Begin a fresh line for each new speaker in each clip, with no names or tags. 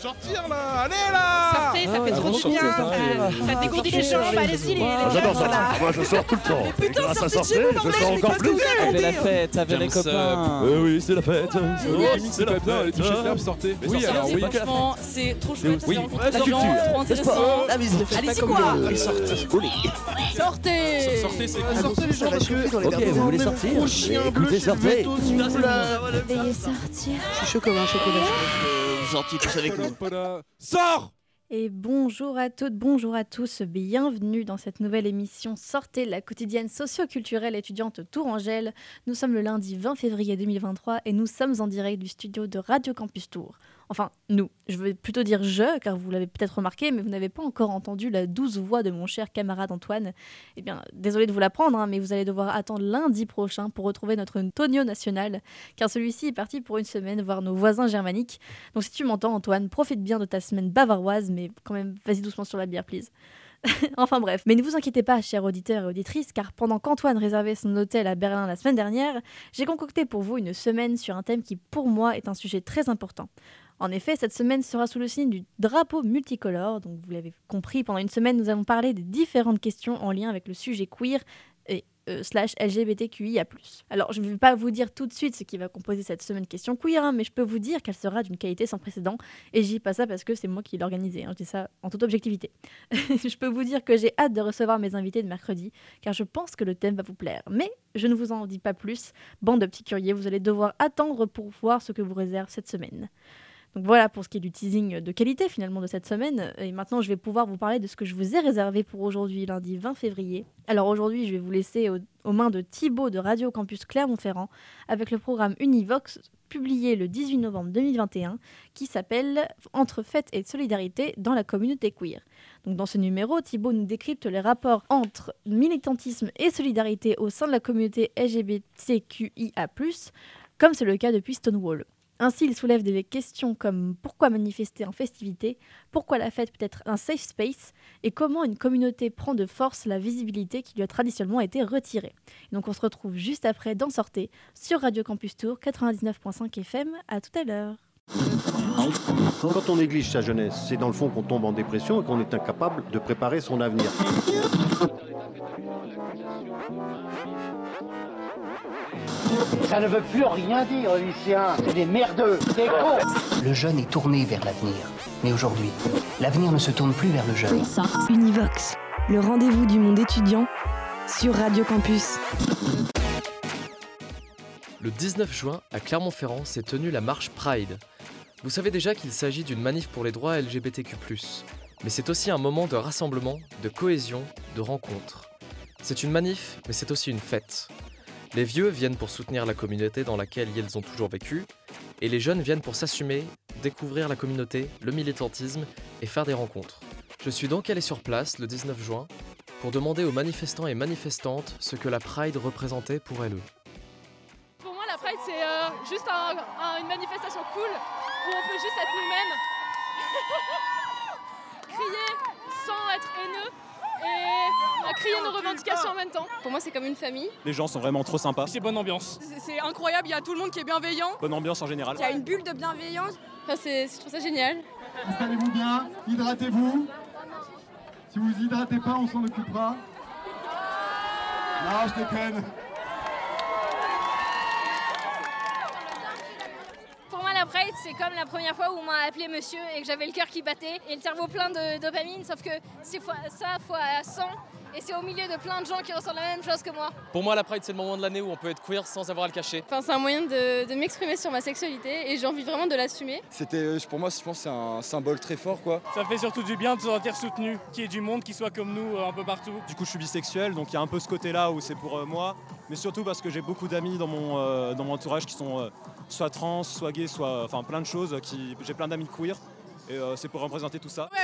Sortir là Allez là
Sortez, ça
Ah
fait trop
trop
du bien. Ça, dégourdit les jambes. Allez-y, les.
Ah,
J'adore
là.
Moi, je sors tout le temps.
Putain, sortez de
sortir,
chez vous,
je sors encore plus.
Avec la fête, avec les copains.
Euh, oui, c'est la fête.
Oh, c'est la bien, les toucher ferme, sortez. Oui, alors oui.
Franchement, c'est trop chouette.
Oui, la culture,
trop intéressant.
Fête
Allez-y quoi Sortez
Sortez, c'est
Ah,
cool.
sortez les gens parce que- Ok, vous voulez sortir Écoutez, sortez.
Veuillez sortir.
Je suis chaud comme un chocolat.
Gentil, tous avec nous.
Voilà. Sors
Et bonjour à toutes, bonjour à tous, bienvenue dans cette nouvelle émission Sortez la quotidienne socio-culturelle étudiante Tourangelle. Nous sommes le lundi 20 février 2023 et nous sommes en direct du studio de Radio Campus Tour. Enfin, nous, je vais plutôt dire je, car vous l'avez peut-être remarqué, mais vous n'avez pas encore entendu la douce voix de mon cher camarade Antoine. Eh bien, désolé de vous l'apprendre, hein, mais vous allez devoir attendre lundi prochain pour retrouver notre Tonio national, car celui-ci est parti pour une semaine voir nos voisins germaniques. Donc si tu m'entends Antoine, profite bien de ta semaine bavaroise, mais quand même vas-y doucement sur la bière, please. enfin bref, mais ne vous inquiétez pas, chers auditeurs et auditrices, car pendant qu'Antoine réservait son hôtel à Berlin la semaine dernière, j'ai concocté pour vous une semaine sur un thème qui pour moi est un sujet très important. En effet, cette semaine sera sous le signe du drapeau multicolore, donc vous l'avez compris, pendant une semaine nous allons parler des différentes questions en lien avec le sujet queer et euh, slash LGBTQIA+. Alors, je ne vais pas vous dire tout de suite ce qui va composer cette semaine question queer, hein, mais je peux vous dire qu'elle sera d'une qualité sans précédent, et je dis pas ça parce que c'est moi qui l'ai organisée, hein, je dis ça en toute objectivité. je peux vous dire que j'ai hâte de recevoir mes invités de mercredi, car je pense que le thème va vous plaire. Mais je ne vous en dis pas plus, bande de petits curieux, vous allez devoir attendre pour voir ce que vous réserve cette semaine. Donc voilà pour ce qui est du teasing de qualité finalement de cette semaine. Et maintenant, je vais pouvoir vous parler de ce que je vous ai réservé pour aujourd'hui, lundi 20 février. Alors aujourd'hui, je vais vous laisser au- aux mains de Thibaut de Radio Campus Clermont-Ferrand avec le programme Univox publié le 18 novembre 2021 qui s'appelle Entre fête et solidarité dans la communauté queer. Donc dans ce numéro, Thibaut nous décrypte les rapports entre militantisme et solidarité au sein de la communauté LGBTQIA+, comme c'est le cas depuis Stonewall. Ainsi, il soulève des questions comme pourquoi manifester en festivité, pourquoi la fête peut être un safe space, et comment une communauté prend de force la visibilité qui lui a traditionnellement été retirée. Donc on se retrouve juste après d'en sortir sur Radio Campus Tour 99.5 FM. À tout à l'heure.
Quand on néglige sa jeunesse, c'est dans le fond qu'on tombe en dépression et qu'on est incapable de préparer son avenir.
Ça ne veut plus rien dire, lycéens. C'est des merdeux, des cons.
Le jeune est tourné vers l'avenir. Mais aujourd'hui, l'avenir ne se tourne plus vers le jeune.
Univox, le rendez-vous du monde étudiant sur Radio Campus.
Le 19 juin, à Clermont-Ferrand, s'est tenue la marche Pride. Vous savez déjà qu'il s'agit d'une manif pour les droits LGBTQ+. Mais c'est aussi un moment de rassemblement, de cohésion, de rencontre. C'est une manif, mais c'est aussi une fête. Les vieux viennent pour soutenir la communauté dans laquelle ils ont toujours vécu, et les jeunes viennent pour s'assumer, découvrir la communauté, le militantisme et faire des rencontres. Je suis donc allé sur place le 19 juin pour demander aux manifestants et manifestantes ce que la Pride représentait pour elles.
Pour moi, la Pride, c'est euh, juste un- un- une manifestation cool où on peut juste être nous-mêmes, crier sans être haineux et euh, crier nos revendications en même temps. Pour moi, c'est comme une famille.
Les gens sont vraiment trop sympas.
C'est bonne ambiance.
C'est incroyable, il y a tout le monde qui est bienveillant.
Bonne ambiance en général.
Il y a une bulle de bienveillance. Enfin, c'est- je trouve ça génial.
Installez-vous bien, hydratez-vous. Si vous vous hydratez pas, on s'en occupera. Non, je déconne.
Pour moi, la Pride, c'est comme la première fois où on m'a appelé monsieur et que j'avais le cœur qui battait et le cerveau plein de dopamine, sauf que c'est ça fois 100 et c'est au milieu de plein de gens qui ressentent la même chose que moi.
Pour moi, la Pride, c'est le moment de l'année où on peut être queer sans avoir à le cacher.
Enfin, c'est un moyen de, de m'exprimer sur ma sexualité et j'ai envie vraiment de l'assumer.
C'était, euh, pour moi, je pense que c'est un symbole très fort, quoi.
Ça fait surtout du bien de se sentir soutenu, qu'il y ait du monde qui soit comme nous euh, un peu partout.
Du coup, je suis bisexuel, donc il y a un peu ce côté-là où c'est pour euh, moi, mais surtout parce que j'ai beaucoup d'amis dans mon, euh, dans mon entourage qui sont euh, soit trans, soit gays, soit enfin plein de choses. Qui, j'ai plein d'amis queer et euh, c'est pour représenter tout ça.
Ouais,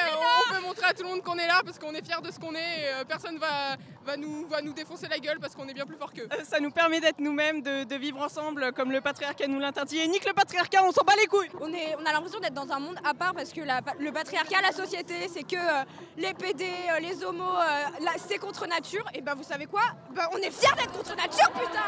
on veut montrer à tout le monde qu'on est là parce qu'on est fiers de ce qu'on est et euh, personne va, va, nous, va nous défoncer la gueule parce qu'on est bien plus fort qu'eux.
Euh, Ça nous permet d'être nous-mêmes, de, de vivre ensemble comme le patriarcat nous l'interdit. Et nique le patriarcat, on s'en bat les couilles
On, est, on a l'impression d'être dans un monde à part parce que la- le patriarcat, la société, c'est que euh, les PD, euh, les homos, euh, c'est contre nature. Et ben vous savez quoi? Ben, On est fiers d'être contre nature, putain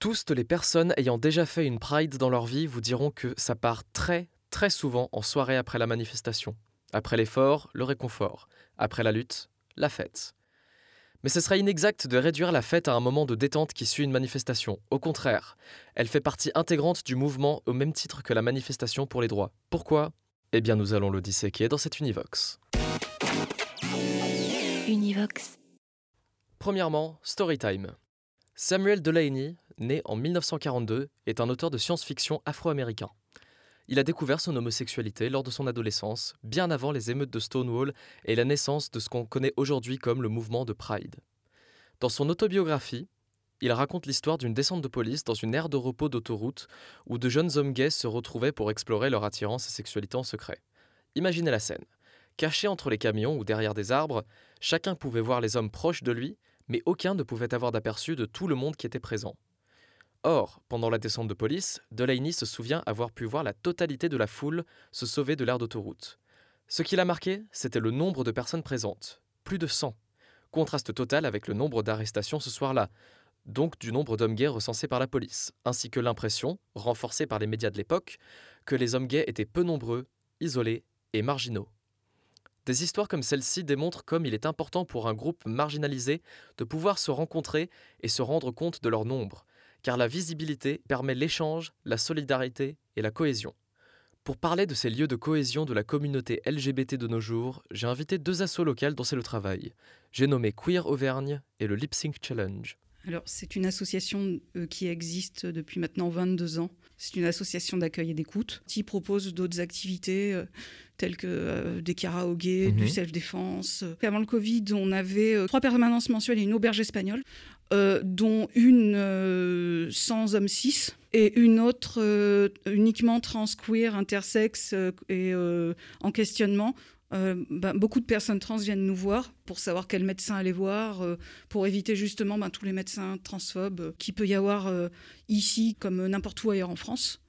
Tous les personnes ayant déjà fait une Pride dans leur vie vous diront que ça part très, très souvent en soirée après la manifestation. Après l'effort, le réconfort. Après la lutte, la fête. Mais ce serait inexact de réduire la fête à un moment de détente qui suit une manifestation. Au contraire, elle fait partie intégrante du mouvement au même titre que la manifestation pour les droits. Pourquoi? Eh bien, nous allons le disséquer dans cette Univox.
Univox.
Premièrement, Storytime. Samuel Delaney, né en 1942, est un auteur de science-fiction afro-américain. Il a découvert son homosexualité lors de son adolescence, bien avant les émeutes de Stonewall et la naissance de ce qu'on connaît aujourd'hui comme le mouvement de Pride. Dans son autobiographie, il raconte l'histoire d'une descente de police dans une aire de repos d'autoroute où de jeunes hommes gays se retrouvaient pour explorer leur attirance et sexualité en secret. Imaginez la scène. Caché entre les camions ou derrière des arbres, chacun pouvait voir les hommes proches de lui, mais aucun ne pouvait avoir d'aperçu de tout le monde qui était présent. Or, pendant la descente de police, Delaney se souvient avoir pu voir la totalité de la foule se sauver de l'aire d'autoroute. Ce qui l'a marqué, c'était le nombre de personnes présentes. Plus de 100. Contraste total avec le nombre d'arrestations ce soir-là, donc du nombre d'hommes gays recensés par la police, ainsi que l'impression, renforcée par les médias de l'époque, que les hommes gays étaient peu nombreux, isolés et marginaux. Des histoires comme celle-ci démontrent comme il est important pour un groupe marginalisé de pouvoir se rencontrer et se rendre compte de leur nombre, car la visibilité permet l'échange, la solidarité et la cohésion. Pour parler de ces lieux de cohésion de la communauté LGBT de nos jours, j'ai invité deux assos locales dont c'est le travail. J'ai nommé Queer Auvergne et le Lip Sync Challenge.
Alors, c'est une association euh, qui existe depuis maintenant 22 ans. C'est une association d'accueil et d'écoute qui propose d'autres activités euh, telles que euh, des karaokés, du
Mhm.
self-défense. Avant le Covid, on avait euh, trois permanences mensuelles et une auberge espagnole, euh, dont une euh, sans homme cis et une autre euh, uniquement trans, queer, intersexe et en questionnement. Ben, beaucoup de personnes trans viennent nous voir pour savoir quel médecin aller voir, pour éviter justement ben, tous les médecins transphobes qu'il peut y avoir ici comme n'importe où ailleurs en France.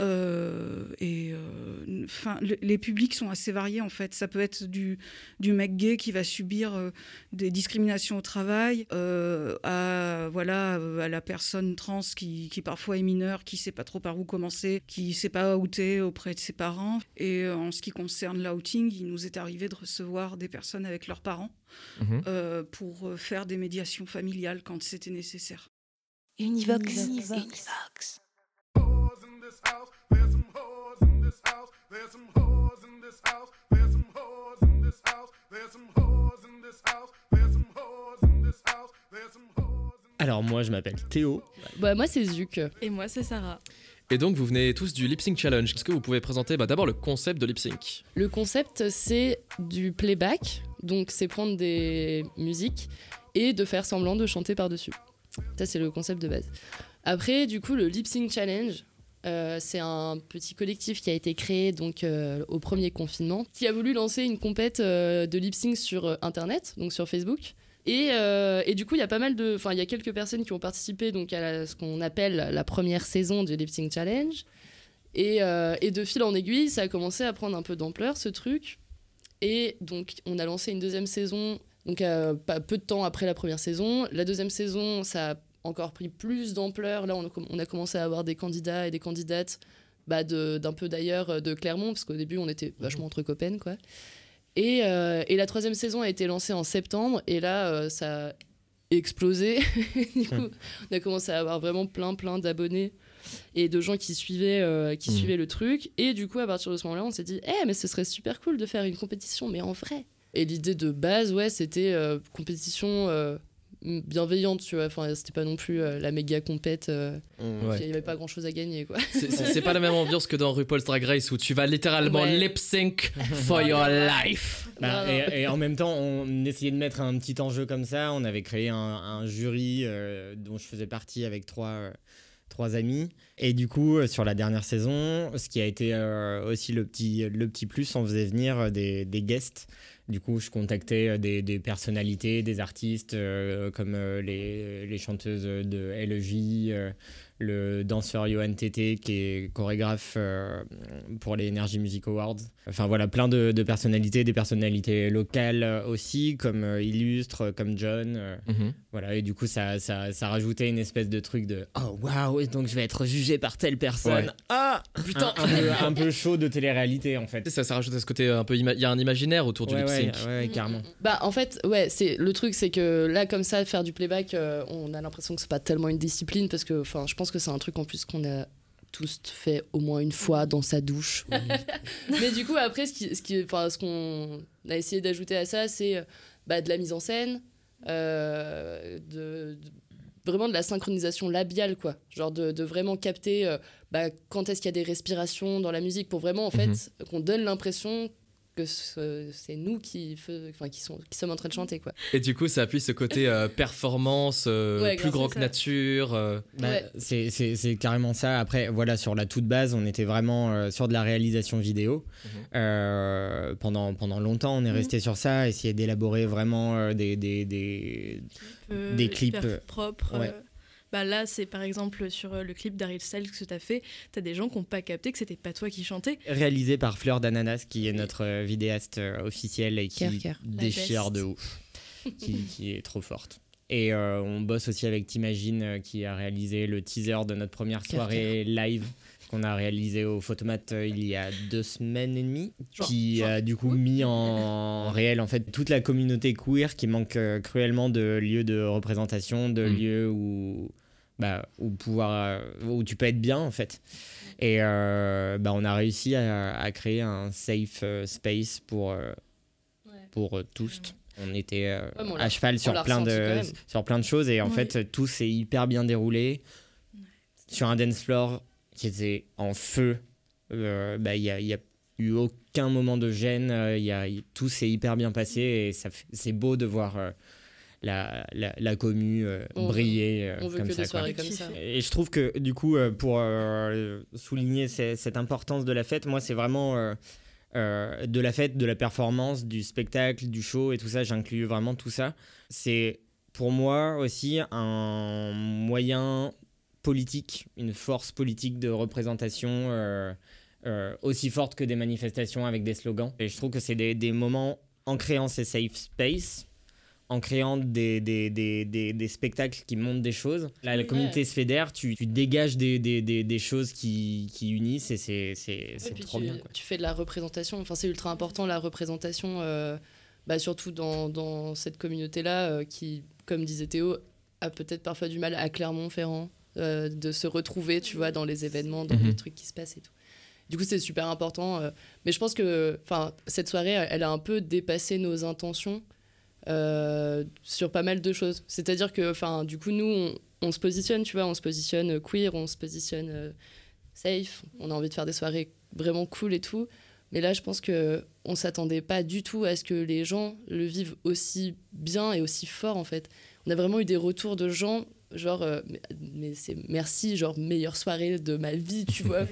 Euh, et euh, enfin, le- les publics sont assez variés en fait. Ça peut être du, du mec gay qui va subir euh, des discriminations au travail, euh, à voilà à la personne trans qui, qui parfois est mineure, qui sait pas trop par où commencer, qui sait pas outer auprès de ses parents. Et euh, en ce qui concerne l'outing, il nous est arrivé de recevoir des personnes avec leurs parents euh, pour faire des médiations familiales quand c'était nécessaire.
Univox.
Univox.
Alors moi je m'appelle Théo.
Bah moi c'est Zuc.
Et moi c'est Sarah.
Et donc vous venez tous du Lip Sync Challenge. Est-ce que vous pouvez présenter bah, d'abord le concept de Lip Sync?
Le concept c'est du playback, donc c'est prendre des musiques et de faire semblant de chanter par-dessus. Ça c'est le concept de base. Après du coup le Lip Sync Challenge, euh, c'est un petit collectif qui a été créé donc euh, au premier confinement, qui a voulu lancer une compète euh, de lip sync sur internet, donc sur Facebook. Et, et du coup, il y a pas mal de, enfin, il y a quelques personnes qui ont participé donc à ce qu'on appelle la première saison du Lip Sync Challenge. Et, et de fil en aiguille, ça a commencé à prendre un peu d'ampleur ce truc. Et donc, on a lancé une deuxième saison, donc pas peu de temps après la première saison. La deuxième saison, ça a encore pris plus d'ampleur. Là, on a, comm- on a commencé à avoir des candidats et des candidates bah, de- d'un peu d'ailleurs euh, de Clermont, parce qu'au début, on était vachement entre copains, quoi. Et, euh, et la troisième saison a été lancée en septembre, et là, euh, ça a explosé. du coup, on a commencé à avoir vraiment plein, plein d'abonnés et de gens qui suivaient, euh, qui
Mhm.
suivaient le truc. Et du coup, à partir de ce moment-là, on s'est dit, eh, mais ce serait super cool de faire une compétition, mais en vrai. Et l'idée de base, ouais, c'était compétition bienveillante, tu vois. Enfin, c'était pas non plus euh, la méga compète. euh,
Mm. Ouais.
Il y avait pas grand-chose à gagner, quoi.
C'est- pas la même ambiance que dans RuPaul's Drag Race où tu vas littéralement
Ouais.
lip sync for your life.
Bah,
Non, non.
et, et en même temps, on essayait de mettre un petit enjeu comme ça. On avait créé un, un jury euh, dont je faisais partie avec trois, euh, trois amis. Et du coup, sur la dernière saison, ce qui a été euh, aussi le petit, le petit plus, on faisait venir des, des guests. Du coup, je contactais euh, des, personnalités, des artistes euh, comme euh, les, les chanteuses de LEJ, le danseur Johan Tété qui est chorégraphe euh, pour les Energy Music Awards. Enfin voilà, plein de, de personnalités, des personnalités locales euh, aussi, comme euh, Illustre, comme John. euh,
Mhm.
Voilà, et du coup, ça, ça, ça rajoutait une espèce de truc de Oh waouh, donc je vais être jugé par telle personne.
Ouais.
Ah
Putain.
un, un peu, un peu chaud de télé-réalité en fait.
Ça, ça rajoute à ce côté un peu. Il y a un imaginaire autour du
Ouais,
lip
ouais,
sync.
ouais, carrément.
Bah en fait ouais c'est le truc c'est que là comme ça faire du playback euh, on a l'impression que c'est pas tellement une discipline parce que enfin je pense que c'est un truc en plus qu'on a tous fait au moins une fois dans sa douche. Mais du coup après ce qui ce qui enfin ce qu'on a essayé d'ajouter à ça c'est euh, bah, de la mise en scène euh, de, de- vraiment de la synchronisation labiale quoi genre de, de vraiment capter euh, bah, quand est-ce qu'il y a des respirations dans la musique pour vraiment en fait
Mhm.
qu'on donne l'impression que ce- c'est nous qui, fais- enfin, qui, sont, qui sommes en train de chanter quoi.
Et du coup, ça appuie ce côté euh, performance, euh,
Ouais,
plus grand que
ça.
nature. euh.
Bah,
Ouais.
c'est- carrément ça. Après, voilà, sur la toute base, on était vraiment euh, sur de la réalisation vidéo. Euh, pendant, pendant longtemps, on est resté sur ça, essayer d'élaborer vraiment euh, des, des, des,
euh,
des clips.
propres.
ouais.
Bah là, c'est par exemple sur euh, le clip d'Ariel Styles que tu as fait, tu as des gens qui n'ont pas capté que c'était pas toi qui chantais.
réalisé par Fleur d'Ananas, qui est notre euh, vidéaste euh, officielle et qui déchire de ouf, qui, qui est trop forte. Et euh, on bosse aussi avec T'imagine, euh, qui a réalisé le teaser de notre première soirée live qu'on a réalisé au Photomat euh, il y a deux semaines et demie, qui a du coup mis en réel en fait toute la communauté queer qui manque euh, cruellement de lieux de représentation, de
Mm.
lieux où bah, où pouvoir euh, où tu peux être bien en fait. Et euh, bah, on a réussi à, à créer un safe euh, space pour euh, pour euh, tous. On était euh,
Ouais, mais on
à cheval sur plein de sur plein de choses et en
Ouais.
fait tout s'est hyper bien déroulé sur un dance floor qui était en feu. euh, bah, Il n'y a, y a eu aucun moment de gêne. euh, il y a, tout s'est hyper bien passé et c'est beau de voir euh, la, la, la commu euh,
On
briller euh,
on veut
comme
que
ça.
des
quoi.
soirées comme ça.
Et je trouve que du coup, euh, pour souligner ce- cette importance de la fête, moi c'est vraiment euh, de la fête, de la performance, du spectacle, du show et tout ça. J'inclus vraiment tout ça. C'est pour moi aussi un moyen politique, une force politique de représentation. euh, euh, aussi forte que des manifestations avec des slogans. Et je trouve que c'est des, des moments en créant ces safe space, en créant des, des, des, des, des spectacles qui montrent des choses. Là, la communauté se fédère, tu, tu dégages des, des, des, des choses qui, qui unissent et c'est trop
tu,
bien. quoi.
tu fais de la représentation. Enfin, c'est ultra important la représentation, euh, bah, surtout dans, dans cette communauté-là euh, qui, comme disait Théo, a peut-être parfois du mal à Clermont-Ferrand euh, de se retrouver, tu vois, dans les événements, dans
Mhm.
les trucs qui se passent et tout. Du coup, c'est super important. euh, mais je pense que, enfin, cette soirée, elle a un peu dépassé nos intentions euh, sur pas mal de choses. C'est-à-dire que, enfin, du coup, nous, on, se positionne, tu vois, on se positionne queer, on se positionne euh, safe, on a envie de faire des soirées vraiment cool et tout. Mais là, je pense que on s'attendait pas du tout à ce que les gens le vivent aussi bien et aussi fort en fait. On a vraiment eu des retours de gens genre euh, mais, c'est merci genre meilleure soirée de ma vie tu vois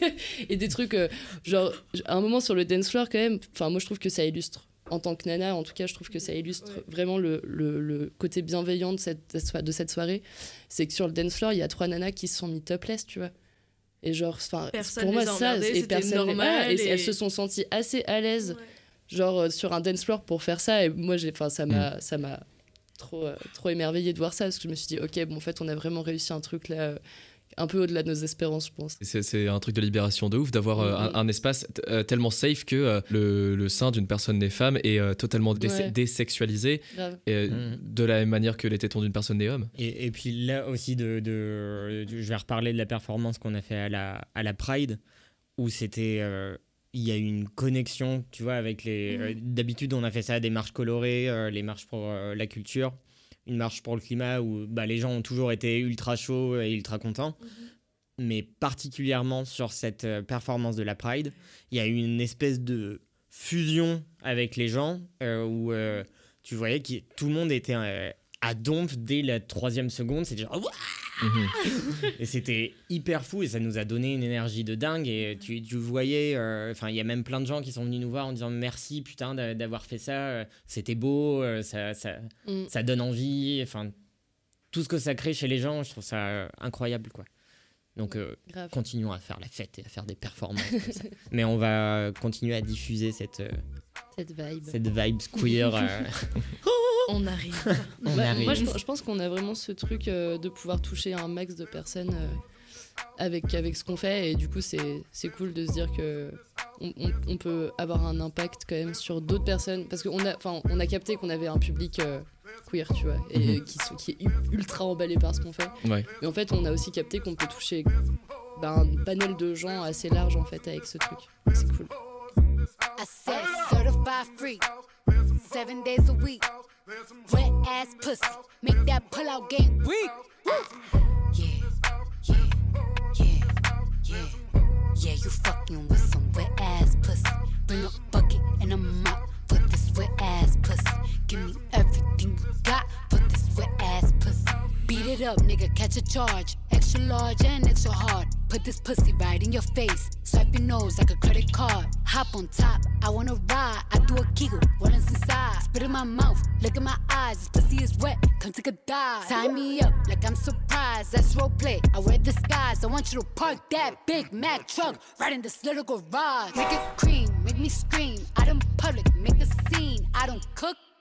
et des trucs euh, genre à un moment sur le dance floor quand même enfin moi je trouve que ça illustre en tant que nana en tout cas je trouve que ça illustre vraiment le, le, le côté bienveillant de cette, de cette soirée. C'est que sur le dance floor il y a trois nanas qui se sont mis topless tu vois. Et genre pour moi ça et personne
normal
ah, et,
et-
elles se sont senties assez à l'aise genre euh, sur un dance floor pour faire ça. Et moi j'ai enfin ça m'a ça m'a trop euh, trop émerveillé de voir ça parce que je me suis dit ok bon en fait on a vraiment réussi un truc là euh, un peu au-delà de nos espérances je pense
C'est c'est un truc de libération de ouf d'avoir euh, un, un espace t- euh, tellement safe que euh, le, le sein d'une personne née femme est euh, totalement dé-
Ouais.
désexualisé et,
Mhm.
de la même manière que les tétons d'une personne née homme.
Et, et puis là aussi, de, de- je vais reparler de la performance qu'on a fait à la, à la Pride, où c'était. euh, il y a eu une connexion, tu vois, avec les. Euh, D'habitude, on a fait ça à des marches colorées, euh, les marches pour euh, la culture, une marche pour le climat, où bah, les gens ont toujours été ultra chauds et ultra contents. Mais particulièrement sur cette euh, performance de la Pride, il y a eu une espèce de fusion avec les gens euh, où euh, tu voyais que tout le monde était euh, à dompe dès la troisième seconde. C'était genre, Ouah et c'était hyper fou et ça nous a donné une énergie de dingue. Et tu, tu voyais, euh, enfin, il y a même plein de gens qui sont venus nous voir en disant merci putain d'a- d'avoir fait ça. euh, C'était beau, euh, ça, ça,
Mm.
ça donne envie. Enfin, tout ce que ça crée chez les gens, je trouve ça incroyable quoi. Donc euh, continuons à faire la fête et à faire des performances. comme ça. Mais on va continuer à diffuser cette, euh,
Cette vibe.
cette vibe queer.
On arrive.
On
Bah,
arrive.
Moi, je, je pense qu'on a vraiment ce truc euh, de pouvoir toucher un max de personnes euh, avec, avec ce qu'on fait. Et du coup, c'est c'est cool de se dire que on, on- on peut avoir un impact quand même sur d'autres personnes. Parce qu'on a, enfin, on a capté qu'on avait un public euh, queer, tu vois, et
Mhm.
qui, est ultra emballé par ce qu'on fait.
Ouais.
Mais en fait, on a aussi capté qu'on peut toucher bah, un panel de gens assez large en fait avec ce truc. Donc, C'est cool.
I said certified free, seven days a week. Wet ass pussy, make that pull out game weak. Yeah, yeah, yeah, yeah. Yeah, you fucking with some wet ass pussy. Bring a bucket and a mop for this wet ass pussy. Give me everything you got for this wet ass pussy. Beat it up, nigga, catch a charge. Extra large and extra hard. Put this pussy right in your face. Swipe your nose like a credit card. Hop on top, I wanna ride. I do a giggle, what is inside? Spit in my mouth, look in my eyes. This pussy is wet, come take a dive. Tie me up like I'm surprised. That's roleplay. I wear disguise. I want you to park that Big Mac truck right in this little garage. Make it cream, make me scream. Out in public, make a scene. I don't cook.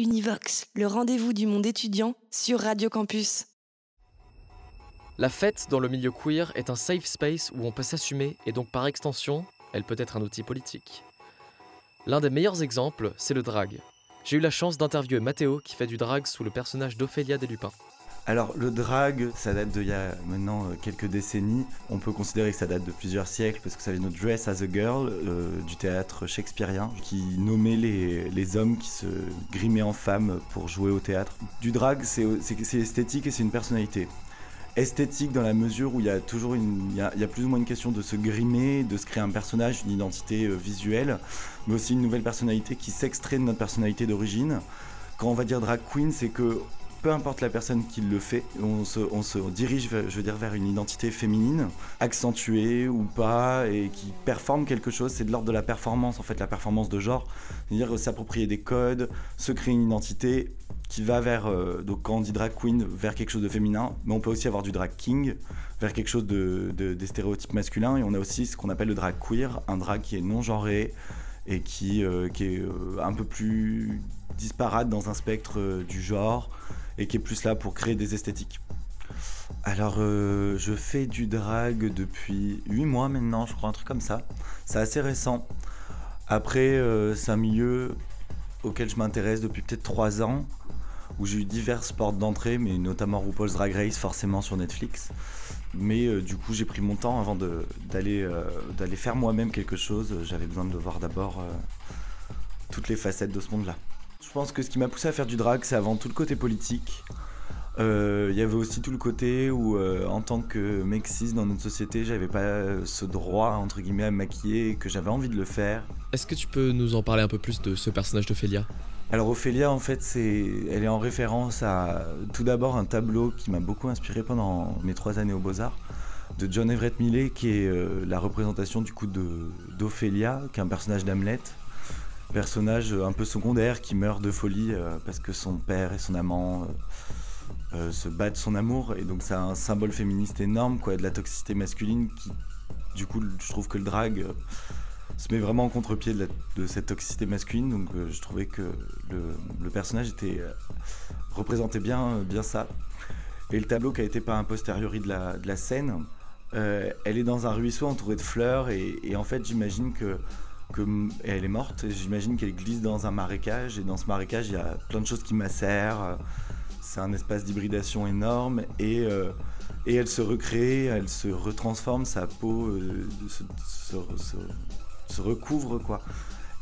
Univox, le rendez-vous du monde étudiant sur Radio Campus.
La fête dans le milieu queer est un safe space où on peut s'assumer et donc par extension, elle peut être un outil politique. L'un des meilleurs exemples, c'est le drag. J'ai eu la chance d'interviewer Mathéo qui fait du drag sous le personnage d'Ophélia Deslupins.
Alors le drag, ça date d'il y a maintenant euh, quelques décennies. On peut considérer que ça date de plusieurs siècles parce que ça vient de Dress as a Girl euh, du théâtre shakespearien qui nommait les, les hommes qui se grimaient en femmes pour jouer au théâtre. Du drag, c'est esthétique et c'est une personnalité. Esthétique dans la mesure où il y a toujours une, il y a, il y a plus ou moins une question de se grimer, de se créer un personnage, une identité euh, visuelle, mais aussi une nouvelle personnalité qui s'extrait de notre personnalité d'origine. Quand on va dire drag queen, c'est que peu importe la personne qui le fait, on se, dirige, je veux dire, vers une identité féminine, accentuée ou pas, et qui performe quelque chose. C'est de l'ordre de la performance, en fait, la performance de genre. C'est-à-dire s'approprier des codes, se créer une identité qui va vers, euh, donc quand on dit drag queen, vers quelque chose de féminin, mais on peut aussi avoir du drag king, vers quelque chose de, de- des stéréotypes masculins, et on a aussi ce qu'on appelle le drag queer, un drag qui est non genré, et qui, euh, est euh, un peu plus disparate dans un spectre du genre et qui est plus là pour créer des esthétiques. Alors, euh, je fais du drag depuis 8 mois maintenant, je crois, un truc comme ça. C'est assez récent. Après, euh, c'est un milieu auquel je m'intéresse depuis peut-être 3 ans, où j'ai eu diverses portes d'entrée, mais notamment RuPaul's Drag Race, forcément sur Netflix. Mais euh, du coup, j'ai pris mon temps avant d'aller faire moi-même quelque chose. J'avais besoin de voir d'abord toutes les facettes de ce monde-là. Je pense que ce qui m'a poussé à faire du drag, c'est avant tout le côté politique. Euh, Il y avait aussi tout le côté où, euh, en tant que cis dans notre société, j'avais pas euh, ce droit, entre guillemets, à me maquiller et que j'avais envie de le faire.
Est-ce que tu peux nous en parler un peu plus de ce personnage d'Ophélia?
Alors Ophélia, en fait, c'est, elle est en référence à tout d'abord un tableau qui m'a beaucoup inspiré pendant mes trois années aux Beaux-Arts, de John Everett Millet, qui est euh, la représentation du coup de, d'Ophélia, qui est un personnage d'Hamlet, personnage un peu secondaire qui meurt de folie euh, parce que son père et son amant euh, euh, se battent son amour, et donc c'est un symbole féministe énorme, quoi, de la toxicité masculine qui, du coup, je trouve que le drag se met vraiment en contre-pied de, cette toxicité masculine. Donc je trouvais que le, personnage était euh, représentait bien, bien ça. Et le tableau qui a été peint a posteriori de la, scène, elle est dans un ruisseau entouré de fleurs et en fait j'imagine que, elle est morte. J'imagine qu'elle glisse dans un marécage et dans ce marécage il y a plein de choses qui macèrent. C'est un espace d'hybridation énorme et euh, et elle se recrée, elle se retransforme, sa peau euh, se, recouvre quoi.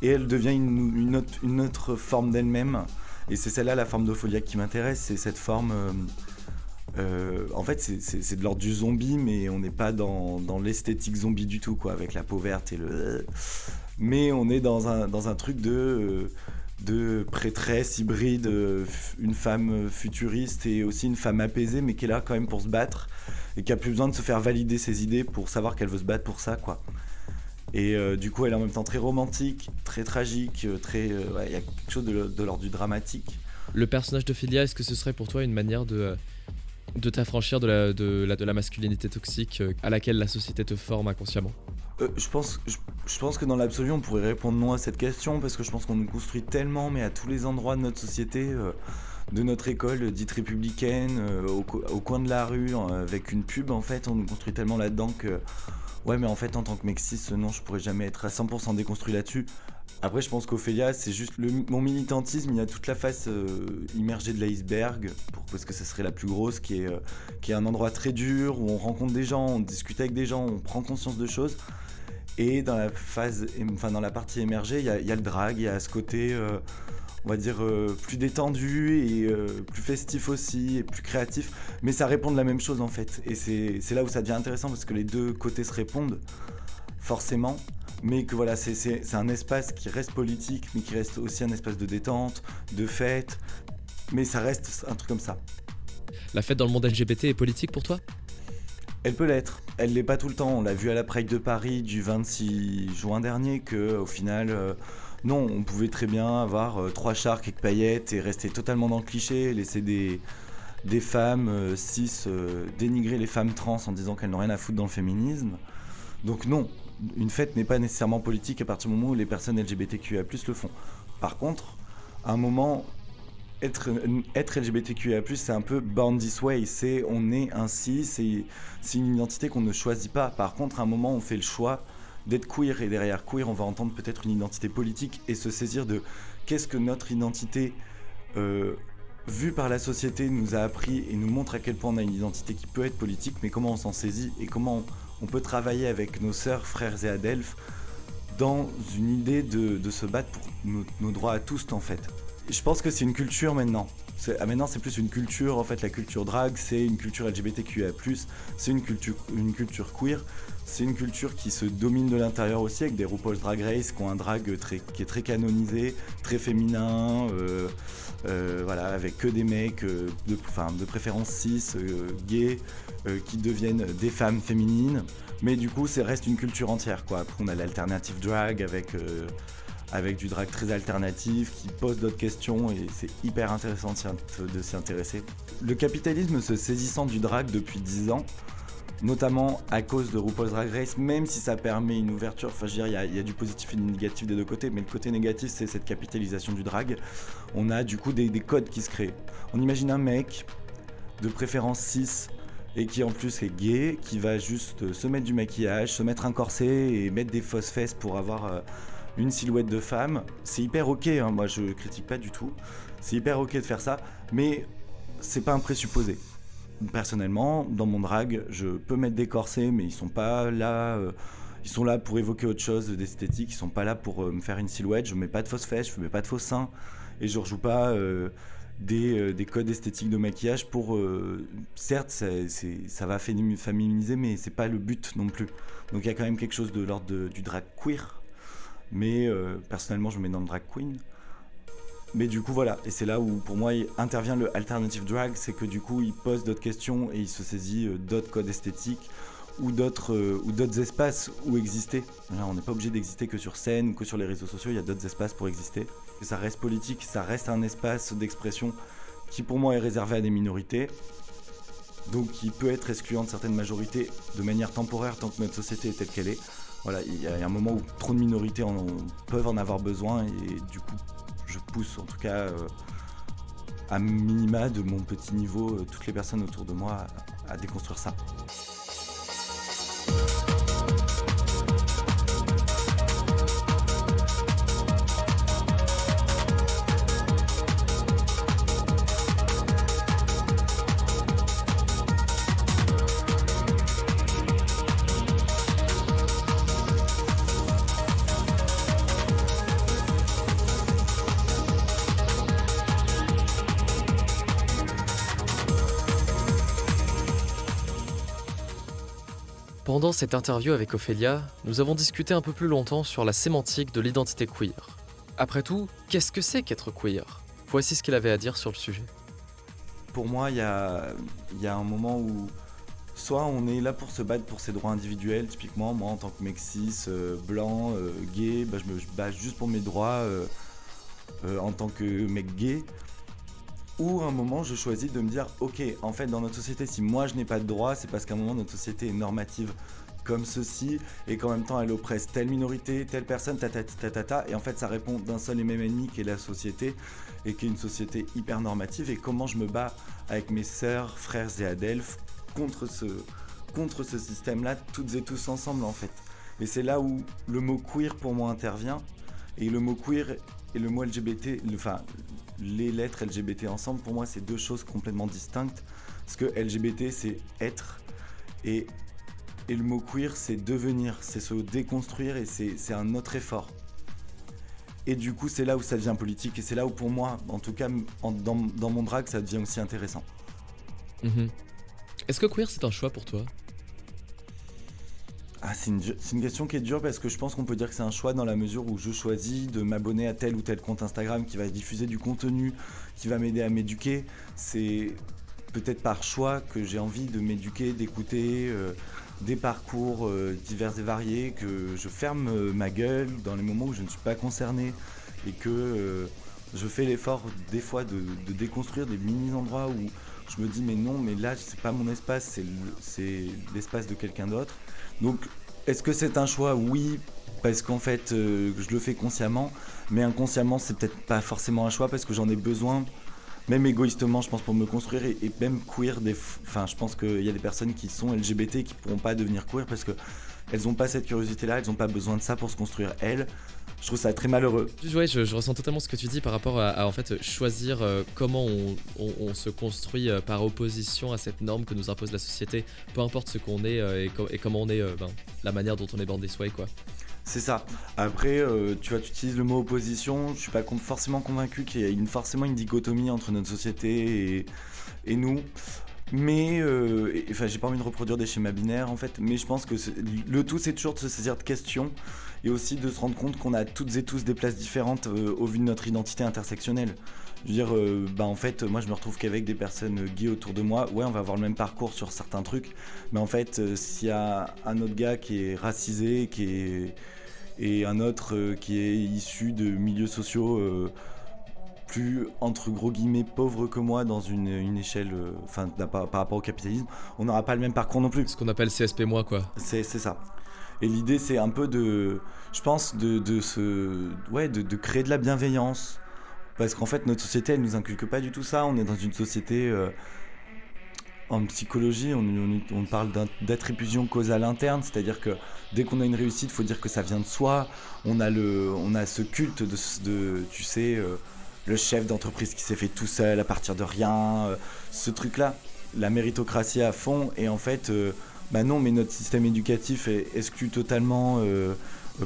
Et elle devient une, autre, forme d'elle-même. Et c'est celle-là la forme d'Opholia qui m'intéresse, c'est cette forme euh, en fait, c'est de l'ordre du zombie, mais on n'est pas dans, dans l'esthétique zombie du tout, quoi, avec la peau verte et le. Mais on est dans un, truc de, euh, de prêtresse hybride, euh, une femme futuriste et aussi une femme apaisée, mais qui est là quand même pour se battre et qui a plus besoin de se faire valider ses idées pour savoir qu'elle veut se battre pour ça, quoi. Et euh, du coup, elle est en même temps très romantique, très tragique, très. Il y a quelque chose de, de l'ordre du dramatique.
Le personnage d'Ophélia, est-ce que ce serait pour toi une manière de, de t'affranchir de la, de, la, de masculinité toxique à laquelle la société te forme inconsciemment?
Euh, je, pense, que dans l'absolu, on pourrait répondre non à cette question parce que je pense qu'on nous construit tellement, mais à tous les endroits de notre société, euh, de notre école dite républicaine, euh, au, co- au coin de la rue, euh, avec une pub, en fait, on nous construit tellement là-dedans que. Ouais, mais en fait, en tant que cis, non, je pourrais jamais être à 100% déconstruit là-dessus. Après, je pense qu'Ophélia, c'est juste le, mon militantisme, il y a toute la face euh, immergée de l'iceberg, parce que ce serait la plus grosse, qui est, euh, qui est un endroit très dur, où on rencontre des gens, on discute avec des gens, on prend conscience de choses. Et dans la phase, enfin dans la partie émergée, il y a, le drag, il y a ce côté, euh, on va dire, euh, plus détendu et euh, plus festif aussi, et plus créatif. Mais ça répond de la même chose en fait. Et c'est là où ça devient intéressant parce que les deux côtés se répondent, forcément. Mais que voilà, c'est un espace qui reste politique, mais qui reste aussi un espace de détente, de fête. Mais ça reste un truc comme ça.
La fête dans le monde LGBT est politique pour toi?
Elle peut l'être. Elle l'est pas tout le temps. On l'a vu à la Pride de Paris du 26 juin dernier que au final, euh, non, on pouvait très bien avoir euh, trois charques avec paillettes et rester totalement dans le cliché, laisser des des femmes euh, cis euh, dénigrer les femmes trans en disant qu'elles n'ont rien à foutre dans le féminisme. Donc non, une fête n'est pas nécessairement politique à partir du moment où les personnes LGBTQIA+ le font. Par contre, à un moment, être, être LGBTQIA+, c'est un peu born this way, c'est on est ainsi, c'est une identité qu'on ne choisit pas. Par contre, à un moment, on fait le choix d'être queer, et derrière queer, on va entendre peut-être une identité politique et se saisir de qu'est-ce que notre identité, euh, vue par la société, nous a appris et nous montre à quel point on a une identité qui peut être politique, mais comment on s'en saisit et comment on peut travailler avec nos sœurs, frères et adelphes dans une idée de, se battre pour nos droits à tous en fait. Je pense que c'est une culture maintenant. Ah, maintenant c'est plus une culture, en fait la culture drag c'est une culture LGBTQIA+, c'est une culture, une culture queer, c'est une culture qui se domine de l'intérieur aussi avec des RuPaul's Drag Race qui ont un drag qui est très canonisé, très féminin, euh, euh, voilà, avec que des mecs euh, de, enfin, de préférence cis, gays, qui deviennent des femmes féminines. Mais du coup, c'est reste une culture entière, quoi. Après, on a l'alternative drag avec, avec du drag très alternatif qui pose d'autres questions et c'est hyper intéressant de s'y intéresser. Le capitalisme se saisissant du drag depuis 10 ans, notamment à cause de RuPaul's Drag Race, même si ça permet une ouverture, enfin je veux dire, il y a- du positif et du négatif des deux côtés, mais le côté négatif c'est cette capitalisation du drag. On a du coup des, des codes qui se créent. On imagine un mec, de préférence 6, et qui en plus est gay, qui va juste se mettre du maquillage, se mettre un corset et mettre des fausses fesses pour avoir euh, une silhouette de femme. C'est hyper ok, hein, moi je critique pas du tout. C'est hyper ok de faire ça, mais c'est pas un présupposé. Personnellement, dans mon drag, je peux mettre des corsets, mais ils sont pas là. euh, ils sont là pour évoquer autre chose d'esthétique. Ils sont pas là pour euh, me faire une silhouette. Je mets pas de fausses fesses, je mets pas de faux seins, et je rejoue pas euh, des, des codes esthétiques de maquillage pour. certes, c'est- ça va fémini- féminiser, mais c'est pas le but non plus. Donc il y a quand même quelque chose de l'ordre du drag queer. Mais euh, personnellement, je me mets dans le drag queen. Mais du coup, voilà. Et c'est là où, pour moi, intervient le alternative drag. C'est que du coup, il pose d'autres questions et il se saisit euh, d'autres codes esthétiques ou d'autres euh, ou d'autres espaces où exister. Là, on n'est pas obligé d'exister que sur scène ou que sur les réseaux sociaux. Il y a d'autres espaces pour exister. Et ça reste politique. Ça reste un espace d'expression qui, pour moi, est réservé à des minorités. Donc, qui peut être excluant de certaines majorités de manière temporaire tant que notre société est telle qu'elle est. Voilà, il y a un moment où trop de minorités peuvent en avoir besoin et du coup, je pousse en tout cas euh, à minima de mon petit niveau euh, toutes les personnes autour de moi à déconstruire ça.
Cette interview avec Ophélia, nous avons discuté un peu plus longtemps sur la sémantique de l'identité queer. Après tout, qu'est-ce que c'est qu'être queer? Voici ce qu'elle avait à dire sur le sujet.
Pour moi, il y a, un moment où soit on est là pour se battre pour ses droits individuels, typiquement moi en tant que mec cis, euh, blanc, euh, gay, bah, je me bats juste pour mes droits euh, en tant que mec gay. Ou un moment je choisis de me dire ok en fait dans notre société si moi je n'ai pas de droits c'est parce qu'à un moment notre société est normative comme ceci et qu'en même temps elle oppresse telle minorité, telle personne, ta ta ta ta ta et en fait ça répond d'un seul et même ennemi qui est la société et qui est une société hyper normative et comment je me bats avec mes sœurs, frères et adelphes contre ce, contre ce système-là, toutes et tous ensemble en fait. Et c'est là où le mot queer pour moi intervient. Et le mot queer et le mot LGBT, enfin les lettres LGBT ensemble, pour moi c'est deux choses complètement distinctes. Parce que LGBT c'est être et, et le mot queer c'est devenir, c'est se déconstruire et c'est un autre effort. Et du coup c'est là où ça devient politique et c'est là où pour moi, en tout cas dans, dans, mon drag, ça devient aussi intéressant.
Mhm. Est-ce que queer c'est un choix pour toi?
Ah, c'est une, une, question qui est dure parce que je pense qu'on peut dire que c'est un choix dans la mesure où je choisis de m'abonner à tel ou tel compte Instagram qui va diffuser du contenu, qui va m'aider à m'éduquer. C'est peut-être par choix que j'ai envie de m'éduquer, d'écouter euh, des parcours euh, divers et variés, que je ferme euh, ma gueule dans les moments où je ne suis pas concerné et que je fais l'effort des fois de, de déconstruire des mini-endroits où je me dis mais non, mais là c'est pas mon espace, c'est l'espace de quelqu'un d'autre. Donc est-ce que c'est un choix? Oui, parce qu'en fait euh, je le fais consciemment, mais inconsciemment c'est peut-être pas forcément un choix parce que j'en ai besoin, même égoïstement je pense pour me construire et, même queer. Des, enfin je pense qu'il y a des personnes qui sont LGBT qui pourront pas devenir queer parce que elles n'ont pas cette curiosité-là, elles n'ont pas besoin de ça pour se construire elles je trouve ça très malheureux.
Ouais, je, ressens totalement ce que tu dis par rapport à, en fait choisir euh, comment on, se construit euh, par opposition à cette norme que nous impose la société, peu importe ce qu'on est euh, et, comment on est, ben, la manière dont on est bandé soi quoi.
C'est ça. Après, tu vois, tu utilises le mot opposition. Je suis pas forcément convaincu qu'il y ait une, forcément une dichotomie entre notre société et, nous. Mais, enfin, j'ai pas envie de reproduire des schémas binaires en fait. Mais je pense que le tout, c'est toujours de se saisir de questions et aussi de se rendre compte qu'on a toutes et tous des places différentes euh, au vu de notre identité intersectionnelle. Je veux dire, euh, bah en fait, moi je me retrouve qu'avec des personnes gays autour de moi. Ouais, on va avoir le même parcours sur certains trucs, mais en fait, euh, s'il y a un autre gars qui est racisé, qui est et un autre qui est issu de milieux sociaux plus entre gros guillemets pauvres que moi dans une, une échelle, enfin par, par, rapport au capitalisme, on n'aura pas le même parcours non plus.
Ce qu'on appelle CSP moi quoi.
C'est ça. Et l'idée, c'est un peu de, je pense, de, de, se, ouais, de, de créer de la bienveillance. Parce qu'en fait, notre société, elle nous inculque pas du tout ça. On est dans une société. Euh, en psychologie, on, parle d'attribution causale interne, c'est-à-dire que dès qu'on a une réussite, il faut dire que ça vient de soi. On a, le, on a ce culte de, de tu sais, euh, le chef d'entreprise qui s'est fait tout seul à partir de rien, euh, ce truc-là, la méritocratie à fond. Et en fait, bah non, mais notre système éducatif exclut totalement euh,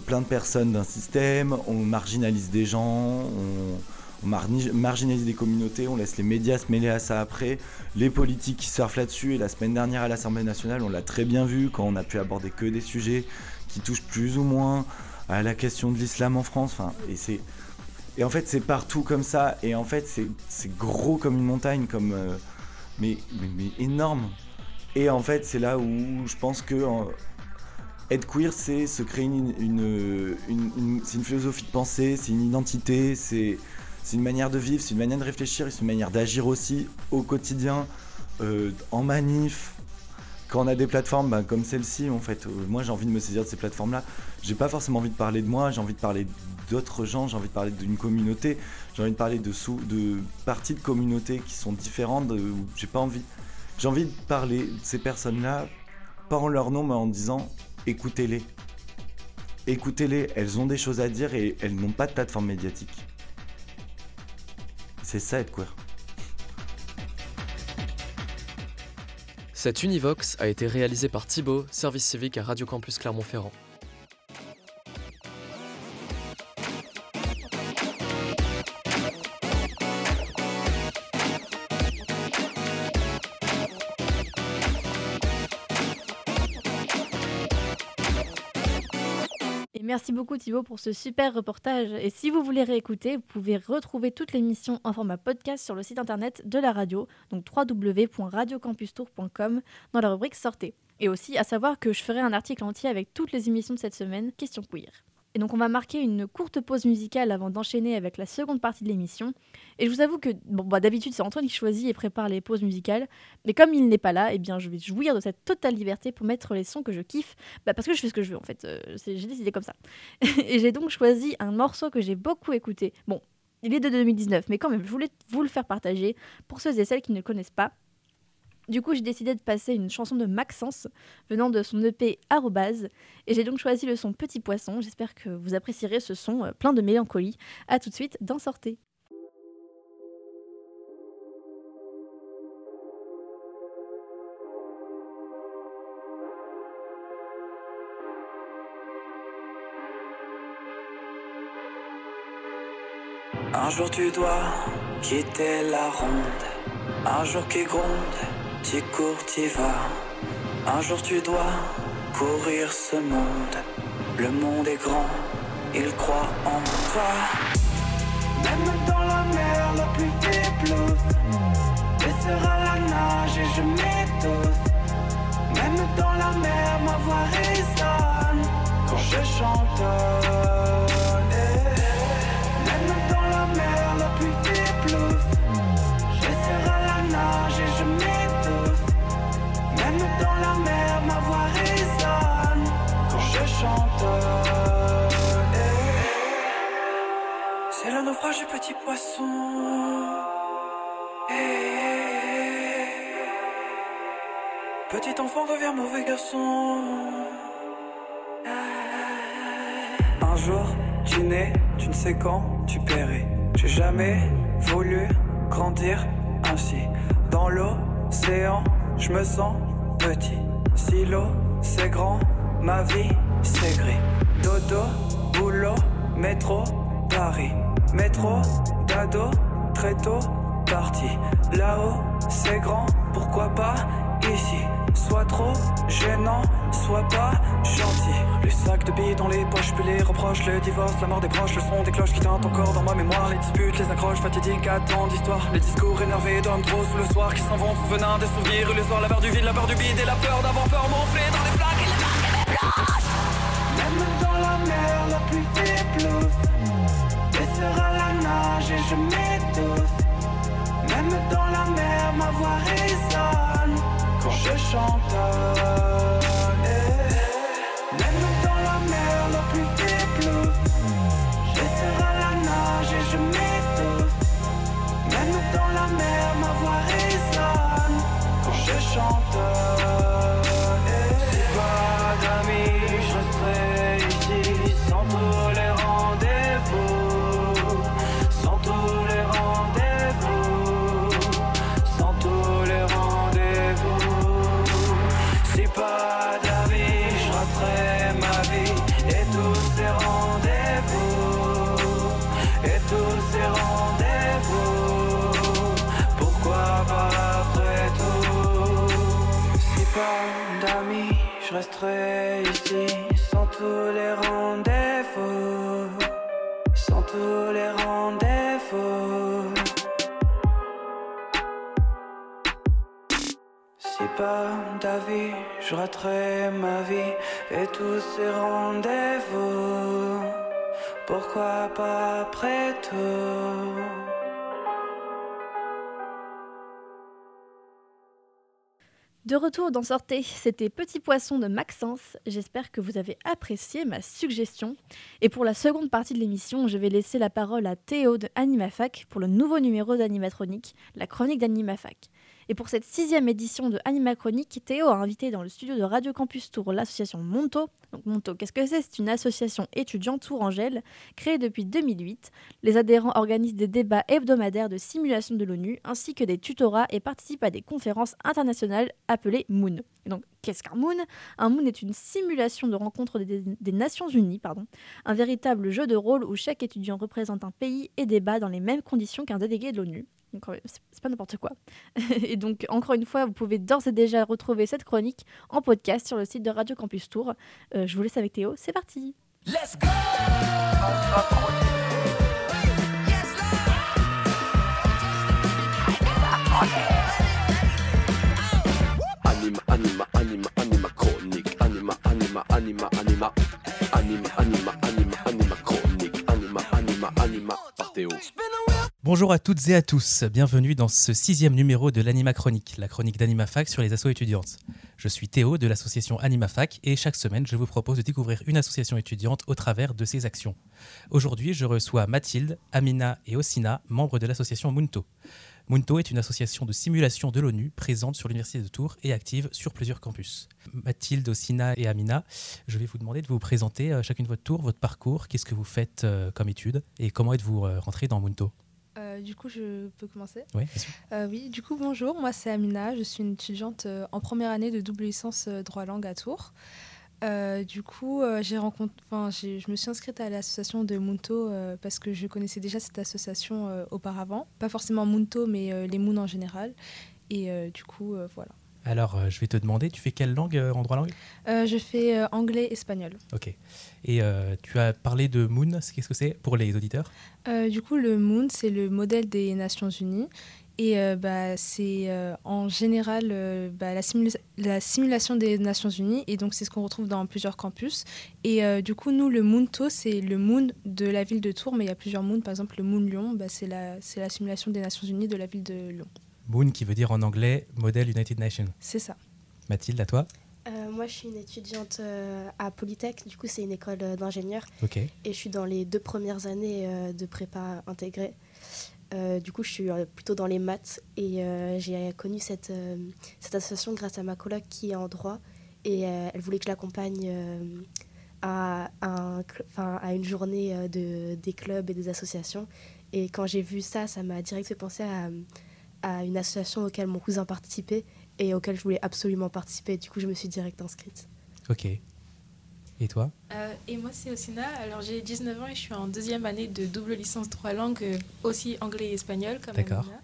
plein de personnes d'un système, on marginalise des gens, on, marginalise des communautés, on laisse les médias se mêler à ça après, les politiques qui surfent là-dessus, et la semaine dernière à l'Assemblée nationale, on l'a très bien vu quand on a pu aborder que des sujets qui touchent plus ou moins à la question de l'islam en France, enfin, et c'est... Et en fait, c'est partout comme ça, et en fait, c'est gros comme une montagne, comme... Euh, mais, mais énorme. Et en fait, c'est là où je pense que être queer, c'est se créer une, une, une, une philosophie de pensée, c'est une identité, c'est une manière de vivre, c'est une manière de réfléchir, c'est une manière d'agir aussi au quotidien, euh, en manif. Quand on a des plateformes ben, comme celle-ci, en fait, euh, moi j'ai envie de me saisir de ces plateformes-là. J'ai pas forcément envie de parler de moi, j'ai envie de parler d'autres gens, j'ai envie de parler d'une communauté, j'ai envie de parler de, sous, de parties de communautés qui sont différentes, j'ai pas envie j'ai envie de parler de ces personnes-là, pas en leur nom, mais en disant écoutez-les. Écoutez-les, elles ont des choses à dire et elles n'ont pas de plateforme médiatique. C'est ça être queer.
Cet Univox a été réalisé par Thibaut, service civique à Radio Campus Clermont-Ferrand.
Merci beaucoup Thibaut pour ce super reportage. Et si vous voulez réécouter, vous pouvez retrouver toute l'émission en format podcast sur le site internet de la radio, donc www.radiocampustour.com dans la rubrique Sortez. Et aussi à savoir que je ferai un article entier avec toutes les émissions de cette semaine, question queer. Et donc on va marquer une courte pause musicale avant d'enchaîner avec la seconde partie de l'émission. Et je vous avoue que bon, bah, d'habitude c'est Antoine qui choisit et prépare les pauses musicales, mais comme il n'est pas là, eh bien je vais jouir de cette totale liberté pour mettre les sons que je kiffe, bah, parce que je fais ce que je veux en fait. Euh, j'ai décidé comme ça. et j'ai donc choisi un morceau que j'ai beaucoup écouté. Bon, il est de 2019, mais quand même je voulais vous le faire partager pour ceux et celles qui ne le connaissent pas. Du coup, j'ai décidé de passer une chanson de Maxence venant de son EP Arrobase et j'ai donc choisi le son Petit Poisson. J'espère que vous apprécierez ce son euh, plein de mélancolie. A tout de suite dans Sortez.
Un jour tu dois quitter la ronde, un jour qui gronde tu cours, tu vas. Un jour tu dois courir ce monde. Le monde est grand, il croit en toi. Même dans la mer la plus faible, sera la nage et je m'étouffe. Même dans la mer, ma voix résonne quand je chante. Naufrage petit poisson. Petit enfant devient mauvais garçon. Un jour, tu nais, tu ne sais quand tu péris. J'ai jamais voulu grandir ainsi. Dans l'océan, je me sens petit. Si l'eau c'est grand, ma vie c'est gris. Dodo, boulot, métro, Paris. Métro, dado, très tôt, parti. Là-haut, c'est grand, pourquoi pas ici? Soit trop gênant, soit pas gentil. Les sacs de billes dans les poches, puis les reproches, le divorce, la mort des proches, le son des cloches qui tintent encore dans ma mémoire. Les disputes, les accroches fatidiques, tant d'histoires. Les discours énervés d'hommes trop sous le soir qui s'en vont, souvenant des souvenirs. Soir, la peur du vide, la peur du vide et la peur d'avoir peur gonflée dans les flaques et les marques. Baissera la nage et je m'étouffe. Même dans la mer, ma voix résonne quand je chante. Ma vie et tous ces rendez-vous. Pourquoi pas après tout?
De retour dans Sortez, c'était Petit Poisson de Maxence. J'espère que vous avez apprécié ma suggestion. Et pour la seconde partie de l'émission, je vais laisser la parole à Théo de Animafac pour le nouveau numéro d'Animatronique, la chronique d'Animafac. Et pour cette sixième édition de Animachronique, Théo a invité dans le studio de Radio Campus Tour l'association Monto. Donc Monto, qu'est-ce que c'est? C'est une association étudiante tourangelle créée depuis 2008. Les adhérents organisent des débats hebdomadaires de simulation de l'ONU ainsi que des tutorats et participent à des conférences internationales appelées Moon. Donc, qu'est-ce qu'un Moon? Un Moon est une simulation de rencontre des, des Nations Unies, pardon, un véritable jeu de rôle où chaque étudiant représente un pays et débat dans les mêmes conditions qu'un délégué de l'ONU. Donc, c'est c'est pas n'importe quoi. et donc, encore une fois, vous pouvez d'ores et déjà retrouver cette chronique en podcast sur le site de Radio Campus Tour. Euh, je vous laisse avec Théo, c'est parti
Let's go!
Anima, anima, anima, anima chronique. Anima, anima, anima, anima. Anima, anima, anima, anima chronique. Anima, anima, anima. Par Théo.
Bonjour à toutes et à tous, bienvenue dans ce sixième numéro de l'Anima Chronique, la chronique d'AnimaFac sur les assos étudiantes. Je suis Théo de l'association AnimaFac et chaque semaine je vous propose de découvrir une association étudiante au travers de ses actions. Aujourd'hui je reçois Mathilde, Amina et Osina, membres de l'association Munto. Munto est une association de simulation de l'ONU présente sur l'Université de Tours et active sur plusieurs campus. Mathilde, Osina et Amina, je vais vous demander de vous présenter euh, chacune votre tour, votre parcours, qu'est-ce que vous faites euh, comme études et comment êtes-vous euh, rentré dans Munto?
Euh, du coup, je peux commencer
Oui.
Euh, oui, du coup, bonjour, moi c'est Amina, je suis une étudiante euh, en première année de double licence droit langue à Tours. Du coup, j'ai je me suis inscrite à l'association de Munto parce que je connaissais déjà cette association auparavant. Pas forcément Munto, mais les Moons en général. Et du coup, voilà.
Alors, euh, je vais te demander, tu fais quelle langue euh, en droit langue?
Euh, je fais anglais, espagnol.
Ok. Et tu as parlé de Moon, qu'est-ce que c'est pour les auditeurs?
Du coup, le Moon, c'est le modèle des Nations Unies. Et euh, bah, c'est euh, en général euh, bah, la, simula- la simulation des Nations Unies. Et donc, c'est ce qu'on retrouve dans plusieurs campus. Et du coup, nous, le Moonto, c'est le Moon de la ville de Tours. Mais il y a plusieurs Moons. Par exemple, le Moon Lyon, bah, c'est la, c'est la simulation des Nations Unies de la ville de Lyon.
Moon qui veut dire en anglais Model United Nations.
C'est ça.
Mathilde, à toi
Euh, moi, je suis une étudiante euh, à Polytech. Du coup, c'est une école euh, d'ingénieurs. Et je suis dans les deux premières années euh, de prépa intégrée. Euh, du coup, je suis euh, plutôt dans les maths. Et euh, j'ai connu cette, euh, cette association grâce à ma coloc qui est en droit. Et euh, elle voulait que je l'accompagne euh, à, un à une journée de, des clubs et des associations. Et quand j'ai vu ça, ça m'a direct fait penser à, à une association auquel mon cousin participait et auquel je voulais absolument participer. Du coup, je me suis direct inscrite.
Ok. Et toi?
Euh, et moi, c'est Osina. Alors, j'ai 19 ans et je suis en deuxième année de double licence trois langues, euh, aussi anglais et espagnol, comme
D'accord.
Amina.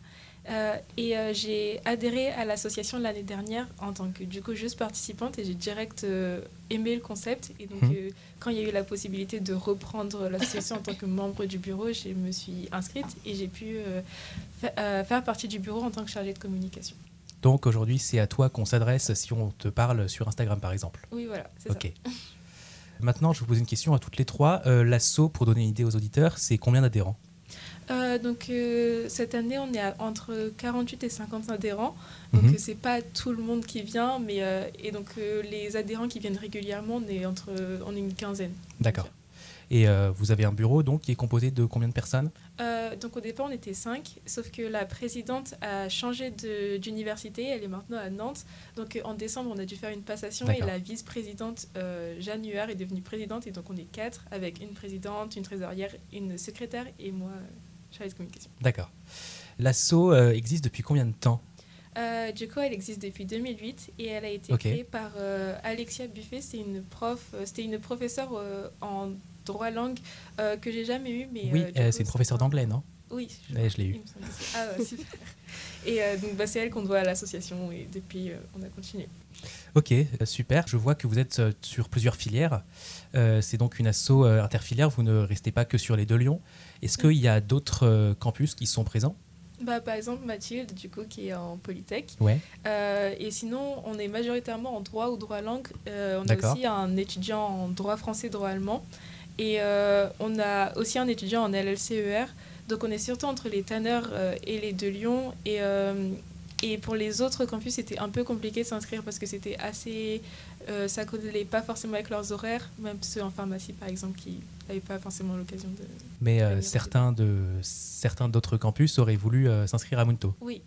Euh, et euh, j'ai adhéré à l'association l'année dernière en tant que du coup juste participante et j'ai direct euh, aimé le concept et donc
Mhm.
quand il y a eu la possibilité de reprendre l'association en tant que membre du bureau je me suis inscrite et j'ai pu fa- faire partie du bureau en tant que chargée de communication.
Donc aujourd'hui, c'est à toi qu'on s'adresse si on te parle sur Instagram par exemple.
Oui voilà c'est ça.
Maintenant, je vous pose une question à toutes les trois. L'asso, pour donner une idée aux auditeurs, c'est combien d'adhérents?
Euh, donc euh, cette année, on est à entre 48 et 50 adhérents. Donc
Mhm.
euh, c'est pas tout le monde qui vient, mais euh, et donc les adhérents qui viennent régulièrement, on est entre on est une quinzaine.
D'accord. Et vous avez un bureau donc qui est composé de combien de personnes?
Donc au départ, on était cinq, sauf que la présidente a changé d'université, elle est maintenant à Nantes. Donc en décembre, on a dû faire une passation et la vice-présidente Jeanne Huard est devenue présidente et donc on est quatre avec une présidente, une trésorière, une secrétaire et moi, communication.
D'accord. L'asso euh, existe depuis combien de temps?
Euh, du coup, elle existe depuis 2008 et elle a été créée par euh, Alexia Buffet. C'est une prof, euh, c'était une professeure euh, en droit langue que j'ai jamais eue, mais
Oui, c'est une professeure d'anglais, non?
Oui,
Ouais, je l'ai eu.
il me semble que c'est- Ah ouais, super. Et donc bah, c'est elle qu'on doit à l'association et depuis on a continué.
Ok, super. Je vois que vous êtes sur plusieurs filières. C'est donc une asso interfilière. Vous ne restez pas que sur les deux Lyons. Est-ce qu'il y a d'autres euh, campus qui sont présents?
Bah, par exemple Mathilde, du coup, qui est en Polytech.
Ouais.
Euh, et sinon, on est majoritairement en droit ou droit langue. Euh, on a aussi un étudiant en droit français, droit allemand. Et euh, on a aussi un étudiant en LLCER. Donc on est surtout entre les tanneurs et les de Lyon. Et, et pour les autres campus, c'était un peu compliqué de s'inscrire parce que c'était assez. ça collait pas forcément avec leurs horaires, même ceux en pharmacie par exemple qui n'avaient pas forcément l'occasion de.
Mais euh, certains de certains d'autres campus auraient voulu euh, s'inscrire à Munto.
Oui.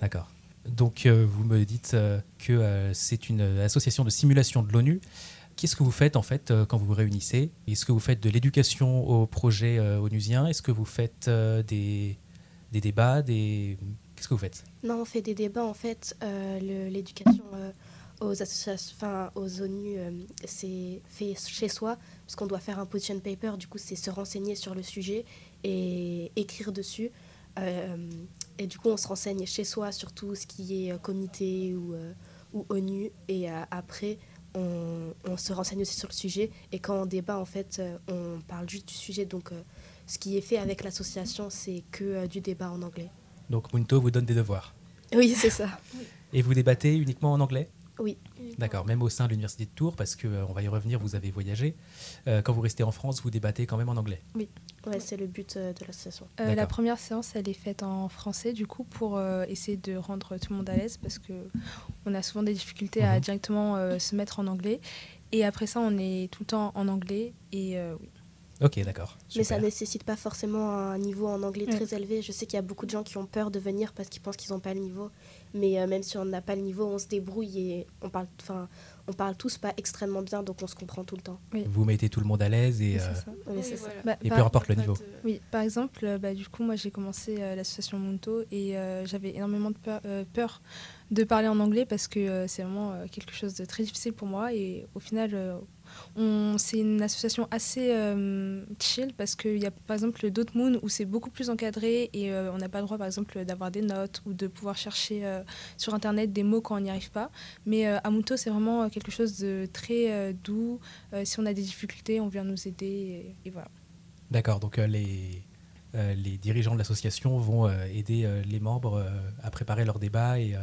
D'accord. Donc euh, vous me dites euh, que euh, c'est une association de simulation de l'ONU. Qu'est-ce que vous faites en fait euh, quand vous vous réunissez? Est-ce que vous faites de l'éducation au projet euh, onusien Est-ce que vous faites euh, des, des débats des... Qu'est-ce que vous faites?
Non, on fait des débats en fait. euh, L'éducation euh, aux associations, enfin aux ONU, euh, c'est fait chez soi parce qu'on doit faire un position paper. Du coup, c'est se renseigner sur le sujet et écrire dessus. Euh, et du coup, on se renseigne chez soi sur tout ce qui est euh, comité ou, euh, ou ONU. Et après, on, on se renseigne aussi sur le sujet. Et quand on débat, en fait, on parle juste du sujet. Donc, ce qui est fait avec l'association, c'est que du débat en anglais.
Donc Munto vous donne des devoirs.
Oui, c'est ça.
Et vous débattez uniquement en anglais?
Oui.
D'accord, même au sein de l'université de Tours, parce qu'on on va y revenir, vous avez voyagé. Euh, quand vous restez en France, vous débattez quand même en anglais.
Oui, ouais, c'est le but euh, de l'association.
Euh, la
D'accord.
première séance, elle est faite en français, du coup, pour euh, essayer de rendre tout le monde à l'aise, parce que on a souvent des difficultés à
Mhm.
directement euh, se mettre en anglais. Et après ça, on est tout le temps en anglais. Et euh, oui.
Ok, d'accord.
Mais ça nécessite pas forcément un niveau en anglais
Ouais.
très élevé. Je sais qu'il y a beaucoup de gens qui ont peur de venir parce qu'ils pensent qu'ils n'ont pas le niveau. Mais euh, même si on n'a pas le niveau, on se débrouille et on parle, enfin, on parle tous pas extrêmement bien, donc on se comprend tout le temps.
Vous mettez tout le monde à l'aise et,
Oui,
euh,
ça. Bah,
et
par-
peu importe le niveau.
Oui, par exemple, euh, bah, du coup, moi j'ai commencé euh, l'association Munto et euh, j'avais énormément de peur, euh, peur de parler en anglais parce que euh, c'est vraiment euh, quelque chose de très difficile pour moi et au final, euh, c'est une association assez euh, chill parce qu'il y a par exemple d'autres moons où c'est beaucoup plus encadré et euh, on n'a pas le droit par exemple d'avoir des notes ou de pouvoir chercher euh, sur internet des mots quand on n'y arrive pas. Mais à c'est vraiment quelque chose de très doux. Si on a des difficultés, on vient nous aider et- voilà.
D'accord, donc les, les dirigeants de l'association vont aider les membres à préparer leurs débats et,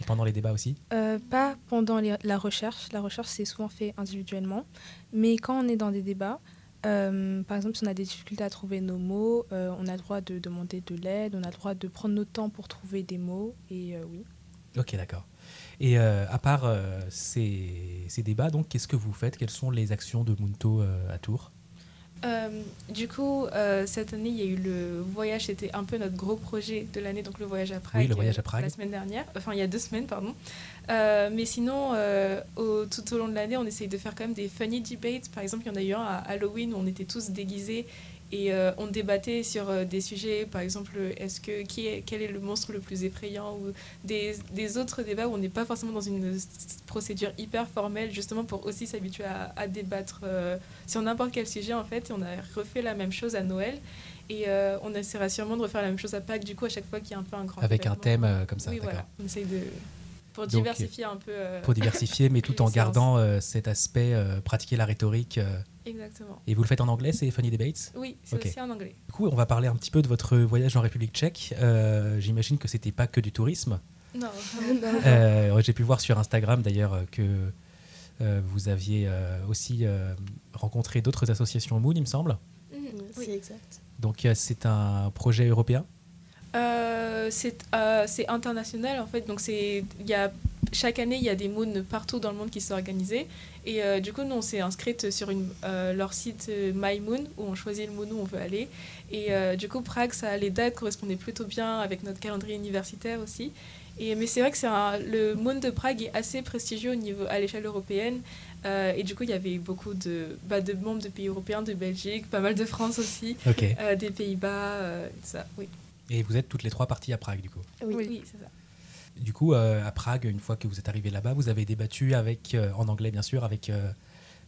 et pendant les débats aussi?
Euh, pas pendant les- la recherche. La recherche, c'est souvent fait individuellement. Mais quand on est dans des débats, euh, par exemple, si on a des difficultés à trouver nos mots, euh, on a le droit de demander de l'aide, on a le droit de prendre notre temps pour trouver des mots. Et oui.
Ok, d'accord. Et à part ces, ces débats, donc, qu'est-ce que vous faites? Quelles sont les actions de Munto à Tours?
Euh, du coup, euh, cette année, il y a eu le voyage, c'était un peu notre gros projet de l'année, donc le voyage à Prague.
Oui, le voyage à Prague.
La semaine dernière, enfin il y a deux semaines, pardon. Euh, mais sinon, au- tout au long de l'année, on essaye de faire quand même des funny debates. Par exemple, il y en a eu un à Halloween où on était tous déguisés et euh, on débattait sur euh, des sujets, par exemple, est-ce que qui est, quel est le monstre le plus effrayant ou des, des autres débats où on n'est pas forcément dans une procédure hyper formelle, justement pour aussi s'habituer à, à débattre euh, sur n'importe quel sujet en fait. Et on a refait la même chose à Noël et on essaiera sûrement de refaire la même chose à Pâques du coup à chaque fois qu'il y a un peu un grand
Avec un thème comme ça,
Oui, voilà. On essaye de pour
Donc,
diversifier un peu. euh,
Pour diversifier, mais tout en gardant euh, cet aspect, euh, pratiquer la rhétorique. euh.
Exactement.
Et vous le faites en anglais, c'est Funny Debates?
Oui, c'est aussi en anglais.
Du coup, on va parler un petit peu de votre voyage en République tchèque. Euh, J'imagine que c'était pas que du tourisme.
Non.
Euh, J'ai pu voir sur Instagram d'ailleurs que euh, vous aviez euh, aussi euh, rencontré d'autres associations Moon, il me semble.
C'est exact.
Donc euh, c'est un projet européen?
Euh, c'est euh, c'est international en fait, donc c'est il y a chaque année il y a des moons partout dans le monde qui sont organisés. Et euh, du coup nous on s'est inscrite sur une, leur site My Moon où on choisit le moon où on veut aller. Et du coup Prague ça les dates correspondaient plutôt bien avec notre calendrier universitaire aussi. Et mais c'est vrai que c'est un- le moon de Prague est assez prestigieux au niveau à l'échelle européenne. Euh, et du coup il y avait beaucoup de bah, de membres de pays européens de Belgique pas mal de France aussi euh, des Pays-Bas euh, ça oui
Et vous êtes toutes les trois parties à Prague, du coup.
oui, oui c'est ça
Du coup, euh, à Prague, une fois que vous êtes arrivé là-bas, vous avez débattu avec, euh, en anglais bien sûr, avec euh,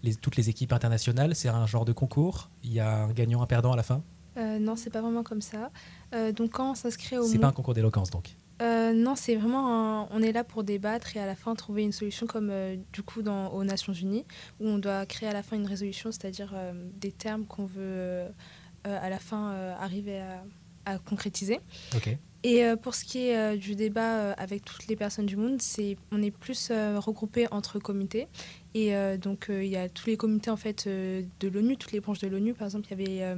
les- toutes les équipes internationales. C'est un genre de concours. Il y a un gagnant, un perdant à la fin?
Euh, non, c'est pas vraiment comme ça. Euh, donc quand on s'inscrit au
C'est pas un concours d'éloquence, donc?
Euh, non, c'est vraiment un- on est là pour débattre et à la fin trouver une solution comme euh, du coup dans, aux Nations Unies où on doit créer à la fin une résolution, c'est-à-dire euh, des termes qu'on veut à la fin euh, arriver à, à concrétiser.
Ok.
Et euh, pour ce qui est euh, du débat euh, avec toutes les personnes du monde, c'est on est plus regroupés entre comités. Et donc il y a tous les comités en fait de l'ONU, toutes les branches de l'ONU. Par exemple, il y avait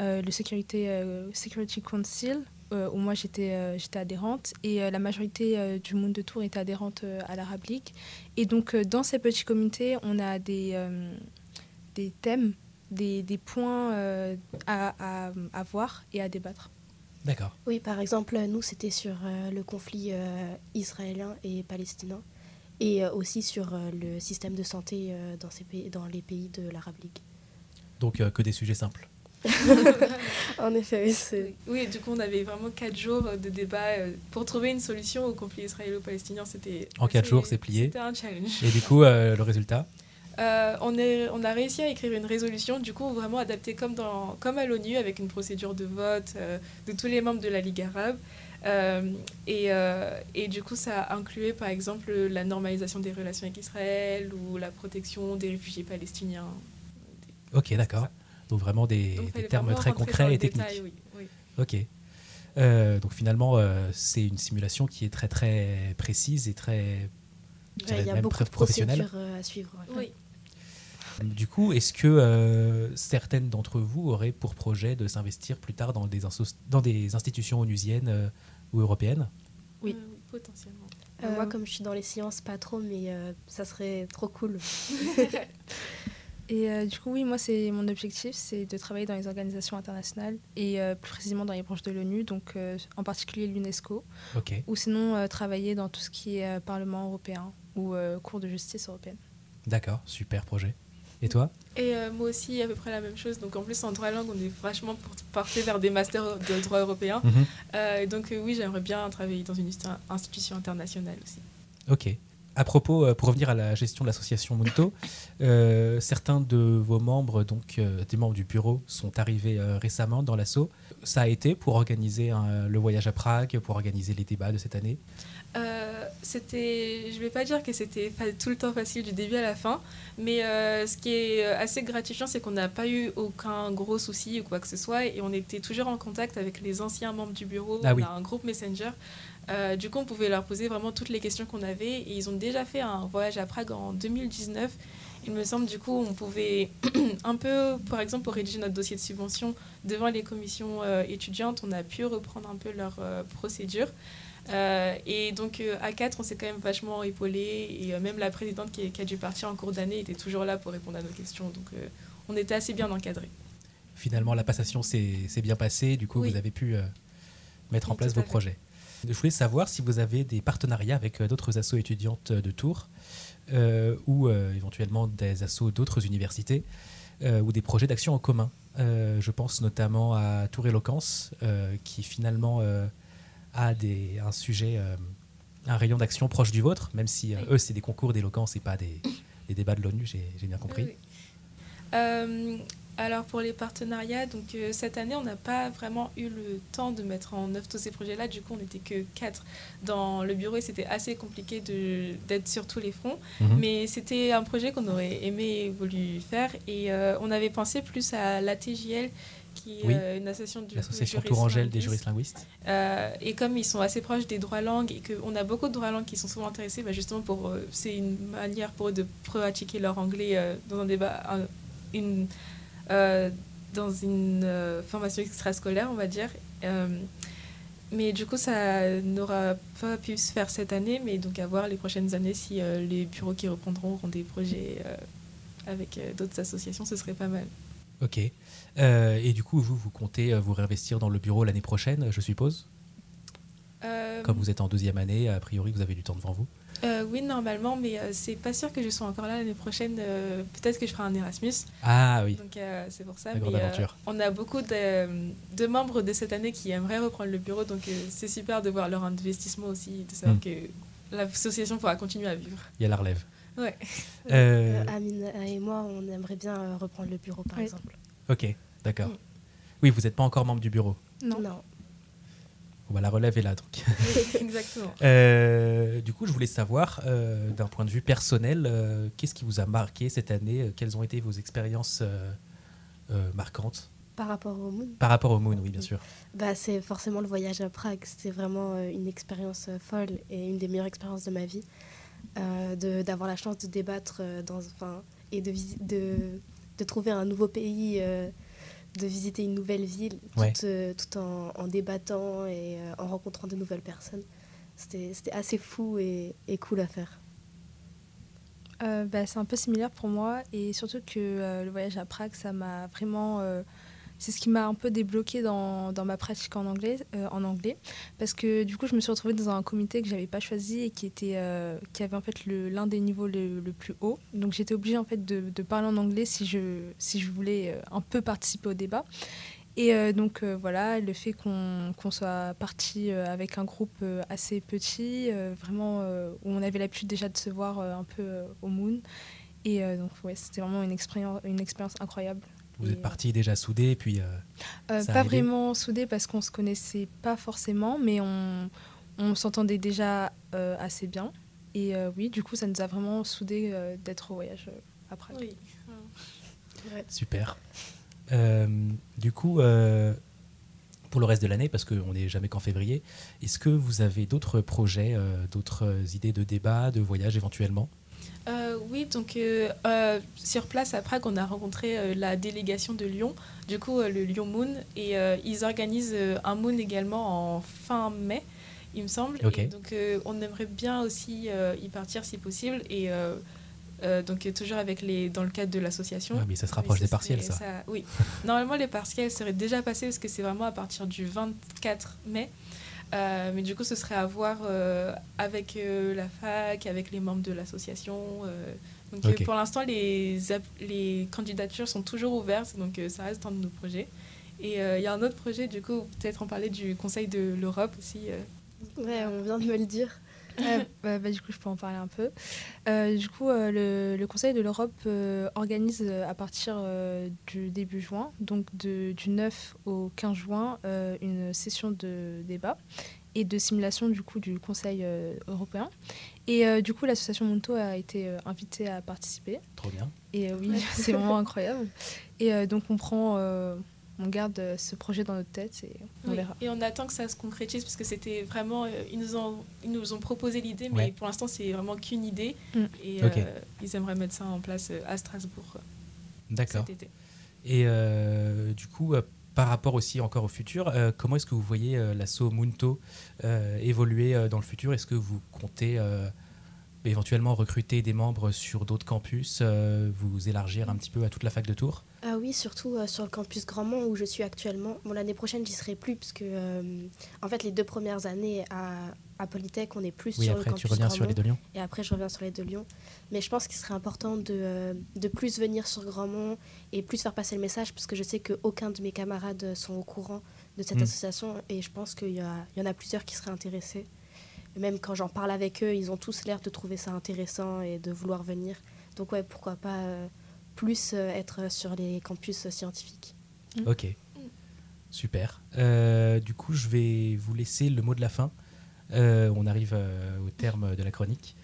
le Security, Security Council où moi j'étais j'étais adhérente et la majorité du monde de Tours était adhérente à l'Arab League. Et donc dans ces petits comités, on a des, des thèmes, des, des points euh, à, à, à voir et à débattre.
D'accord.
Oui, par exemple, nous, c'était sur euh, le conflit euh, israélien et palestinien, et euh, aussi sur euh, le système de santé euh, dans, ces pays, dans les pays de l'Arab League.
Donc euh, que des sujets simples.
en effet, oui, c'est...
Oui, du coup, on avait vraiment quatre jours de débat pour trouver une solution au conflit israélo-palestinien. C'était
En quatre
assez-
jours, c'est plié.
C'était un challenge.
Et du coup, euh, le résultat?
Euh, on, est, on a réussi à écrire une résolution, du coup, vraiment adaptée comme, dans, comme à l'ONU, avec une procédure de vote euh, de tous les membres de la Ligue arabe. Euh, et, euh, et, du coup, ça a inclué par exemple la normalisation des relations avec Israël ou la protection des réfugiés palestiniens.
Ok, d'accord. Donc vraiment des,
Donc,
des
fallait
termes
vraiment
très concrets et techniques.
détail, oui, oui.
Ok. Euh, donc finalement, euh, c'est une simulation qui est très très précise et très je
Ouais, Il y a
même
beaucoup
très
de
professionnelle.
procédures à suivre. ouais.
Oui.
Du coup, est-ce que euh, certaines d'entre vous auraient pour projet de s'investir plus tard dans des, inso- dans des institutions onusiennes euh, ou européennes?
Oui.
Euh, potentiellement.
Euh, Moi, comme je suis dans les sciences, pas trop, mais euh, ça serait trop cool.
Et euh, du coup, oui, moi, c'est mon objectif, c'est de travailler dans les organisations internationales et euh, plus précisément dans les branches de l'ONU, donc euh, en particulier l'UNESCO, ou sinon euh, travailler dans tout ce qui est euh, Parlement européen ou euh, Cour de justice européenne.
D'accord, super projet. Et toi
Et euh, moi aussi, à peu près la même chose. Donc en plus, en droit langue, on est vachement por- porté vers des masters de droit européen.
Mhm.
Euh, et donc euh, oui, j'aimerais bien travailler dans une insti- institution internationale aussi.
Ok. À propos, pour revenir à la gestion de l'association Munto, euh, certains de vos membres, donc des membres du bureau, sont arrivés récemment dans l'assaut. Ça a été pour organiser un- le voyage à Prague, pour organiser les débats de cette année?
Euh, c'était, je vais pas dire que c'était tout le temps facile du début à la fin, mais euh, ce qui est euh, assez gratifiant, c'est qu'on n'a pas eu aucun gros souci ou quoi que ce soit, et on était toujours en contact avec les anciens membres du bureau.
Ah
on
oui.
a un groupe Messenger. Euh, du coup, on pouvait leur poser vraiment toutes les questions qu'on avait, et ils ont déjà fait un voyage à Prague en 2019. Il me semble, du coup, on pouvait un peu, par exemple, pour rédiger notre dossier de subvention devant les commissions étudiantes, on a pu reprendre un peu leur procédure. Euh, et donc euh, à 4, on s'est quand même vachement épaulé et euh, même la présidente qui, qui a dû partir en cours d'année était toujours là pour répondre à nos questions. Donc euh, on était assez bien encadrés.
Finalement, la passation s'est bien passée, du coup,
Oui.
vous avez pu mettre en place vos
fait.
projets. Je voulais savoir si vous avez des partenariats avec d'autres assos étudiantes de Tours ou éventuellement des assos d'autres universités ou des projets d'action en commun. Je pense notamment à Tours Éloquence, qui finalement a des, un sujet, euh, un rayon d'action proche du vôtre, même si euh, eux, c'est des concours d'éloquence et pas des, des débats de l'ONU, j'ai bien compris.
Oui, Euh, alors pour les partenariats, donc cette année on n'a pas vraiment eu le temps de mettre en œuvre tous ces projets-là. Du coup on n'était que quatre dans le bureau et c'était assez compliqué d'être sur tous les fronts.
Mhm.
Mais c'était un projet qu'on aurait aimé et voulu faire et on avait pensé plus à l'ATJL qui est
Oui.
euh, une association du
L'association Tourangelle des juristes linguistes.
Euh, et comme ils sont assez proches des droits langues et qu'on a beaucoup de droits langues qui sont souvent intéressés, bah justement pour euh, c'est une manière pour eux de pratiquer leur anglais dans un débat, un- une, dans une formation extrascolaire, on va dire. Mais du coup, ça n'aura pas pu se faire cette année, mais donc à voir les prochaines années si les bureaux qui reprendront auront des projets avec d'autres associations, ce serait pas mal.
Ok. Euh, et du coup, vous, vous comptez euh, vous réinvestir dans le bureau l'année prochaine, je suppose
Euh,
Comme vous êtes en deuxième année, a priori, vous avez du temps devant vous.
Euh, oui, normalement, mais euh, c'est pas sûr que je sois encore là l'année prochaine. euh, Peut-être que je ferai un Erasmus.
Ah oui.
Donc euh, c'est pour ça. Mais, euh,
aventure.
on a beaucoup de, de membres de cette année qui aimeraient reprendre le bureau, donc euh, c'est super de voir leur investissement aussi, de savoir
Mm.
que l'association pourra continuer à vivre.
Il y a la relève.
Ouais.
Euh,
Euh, Amine aimerait bien euh, reprendre le bureau, par
Oui.
exemple.
Ok, d'accord.
Mm.
Oui, vous n'êtes pas encore membre du bureau.
Non.
Non.
Bon, bah, la relève est là, donc.
Exactement.
Euh, du coup, je voulais savoir, euh, d'un point de vue personnel, euh, qu'est-ce qui vous a marqué cette année Quelles ont été vos expériences euh, euh, marquantes?
Par rapport au Moon
Par rapport au Moon, oui, bien sûr.
bah, C'est forcément le voyage à Prague. C'était vraiment euh, une expérience euh, folle et une des meilleures expériences de ma vie. Euh, de- D'avoir la chance de débattre euh, dans, et de, de, de trouver un nouveau pays, euh, de visiter une nouvelle ville,
Ouais.
tout, euh, tout en, en débattant et euh, en rencontrant de nouvelles personnes. C'était c'était assez fou et, et cool à faire.
Euh, bah, c'est un peu similaire pour moi et surtout que euh, le voyage à Prague, ça m'a vraiment. C'est ce qui m'a un peu débloqué dans, dans ma pratique en anglais, euh, en anglais. Parce que du coup, je me suis retrouvée dans un comité que j'avais pas choisi et qui, était, euh, qui avait en fait l'un des niveaux le, le plus haut. Donc j'étais obligée en fait de, de parler en anglais si je, si je voulais euh, un peu participer au débat. Et donc voilà, le fait qu'on soit parti avec un groupe assez petit, vraiment où on avait l'habitude déjà de se voir un peu au Moon. Et donc ouais, c'était vraiment une expérience, une expérience incroyable.
Vous
Et,
êtes partis déjà soudés, puis. euh,
Euh, pas vraiment soudés parce qu'on se connaissait pas forcément, mais on, on s'entendait déjà euh, assez bien. Et euh, oui, du coup, ça nous a vraiment soudés euh, d'être au voyage euh, à Prague.
Oui.
Super. Euh, du coup, euh, pour le reste de l'année, parce qu'on n'est jamais qu'en février, est-ce que vous avez d'autres projets, euh, d'autres idées de débat, de voyage éventuellement?
Euh, oui, donc euh, euh, sur place à Prague, on a rencontré la délégation de Lyon, du coup le Lyon Moon, et ils organisent un Moon également en fin mai, il me semble. Et donc on aimerait bien aussi y partir si possible, et donc toujours avec les, dans le cadre de l'association.
Ah, mais ça se rapproche des partiels, ça.
Oui, normalement les partiels seraient déjà passés parce que c'est vraiment à partir du 24 mai. Euh, mais du coup, ce serait à voir euh, avec euh, la fac, avec les membres de l'association. euh. donc, euh, pour l'instant, les, les candidatures sont toujours ouvertes, donc euh, ça reste un de nos projets. Et euh, il y a un autre projet, du coup, peut-être en parler du Conseil de l'Europe aussi. euh.
Ouais, on vient de me le dire.
Bah, bah, du coup, je peux en parler un peu. Euh, du coup, euh, le, le Conseil de l'Europe euh, organise euh, à partir euh, du début juin, donc de- du 9 au 15 juin, euh, une session de débat et de simulation du coup du Conseil euh, européen. Et euh, du coup, l'association Monto a été euh, invitée à participer.
Trop bien.
Et euh, oui, c'est vraiment incroyable. Et euh, donc, on prend, euh, on garde euh, ce projet dans notre tête et on
Oui,
verra.
Et on attend que ça se concrétise parce que c'était vraiment. euh, ils, nous ont, ils nous ont proposé l'idée, mais
Ouais.
pour l'instant, c'est vraiment qu'une idée.
Mm.
Et
Ok.
euh, ils aimeraient mettre ça en place à Strasbourg
D'accord.
cet été.
Et euh, du coup, euh, par rapport aussi encore au futur, euh, comment est-ce que vous voyez euh, l'assaut Munto euh, évoluer euh, dans le futur? Est-ce que vous comptez euh, éventuellement recruter des membres sur d'autres campus, euh, vous élargir un petit peu à toute la fac de Tours?
Ah oui, surtout euh, sur le campus Grandmont où je suis actuellement. Bon, l'année prochaine, j'y serai plus parce que, euh, en fait, les deux premières années à, à Polytech, on est plus
Oui,
sur
après,
le
tu
campus
reviens sur les
Grandmont.
de Lyon.
Et après, je reviens sur les de Lyon. Mais je pense qu'il serait important de, euh, de plus venir sur Grandmont et plus faire passer le message parce que je sais qu'aucun de mes camarades sont au courant de cette
Mm.
association et je pense qu'il y, a- il y en a plusieurs qui seraient intéressés. Et même quand j'en parle avec eux, ils ont tous l'air de trouver ça intéressant et de vouloir venir. Donc ouais, pourquoi pas plus euh, être sur les campus scientifiques.
Ok, super. Euh, du coup, je vais vous laisser le mot de la fin. Euh, on arrive euh, au terme de la chronique.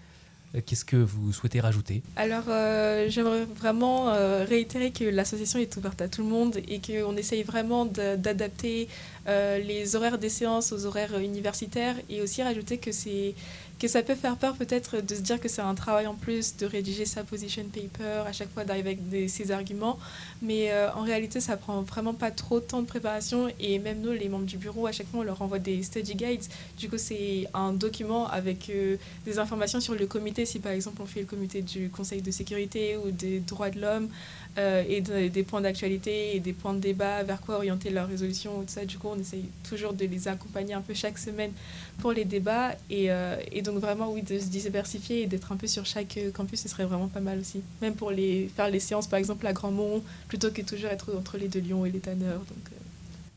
Qu'est-ce que vous souhaitez rajouter?
Alors, euh, j'aimerais vraiment euh, réitérer que l'association est ouverte à tout le monde et qu'on essaye vraiment d'adapter euh, les horaires des séances aux horaires universitaires et aussi rajouter que, c'est- que ça peut faire peur peut-être de se dire que c'est un travail en plus de rédiger sa position paper, à chaque fois d'arriver avec des- ses arguments. Mais euh, en réalité, ça prend vraiment pas trop de temps de préparation et même nous, les membres du bureau, à chaque fois, on leur envoie des study guides. Du coup, c'est un document avec euh, des informations sur le comité, si par exemple on fait le comité du Conseil de sécurité ou des droits de l'homme, euh, et de- des points d'actualité et des points de débat, vers quoi orienter leur résolution, ou tout ça. Du coup, on essaye toujours de les accompagner un peu chaque semaine pour les débats. Et, euh, et donc, vraiment, oui, de se diversifier et d'être un peu sur chaque euh, campus, ce serait vraiment pas mal aussi. Même pour les, faire les séances, par exemple, à Grandmont, plutôt que toujours être entre les deux Lyon et les Tanneurs. Donc, euh,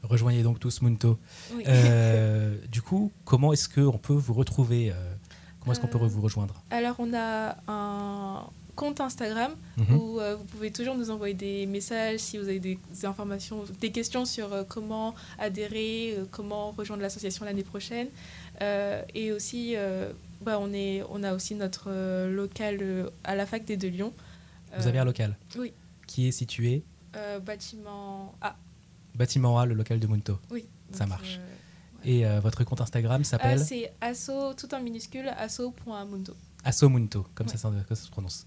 Rejoignez donc tous Munto.
Oui.
Du coup, comment est-ce qu'on peut vous retrouver Comment est-ce qu'on peut vous rejoindre?
Alors, on a un compte Instagram
Mhm.
où euh, vous pouvez toujours nous envoyer des messages si vous avez des informations, des questions sur euh, comment adhérer, euh, comment rejoindre l'association l'année prochaine. Et aussi, bah, on, est, on a aussi notre local à la fac des de Lyon.
Vous avez un local
Oui.
qui est situé
bâtiment A.
bâtiment A, le local de Munto.
Oui.
Ça marche. Et votre compte Instagram s'appelle
c'est asso, tout en minuscule, asso.mundo.
Asso Munto, comme ça se prononce.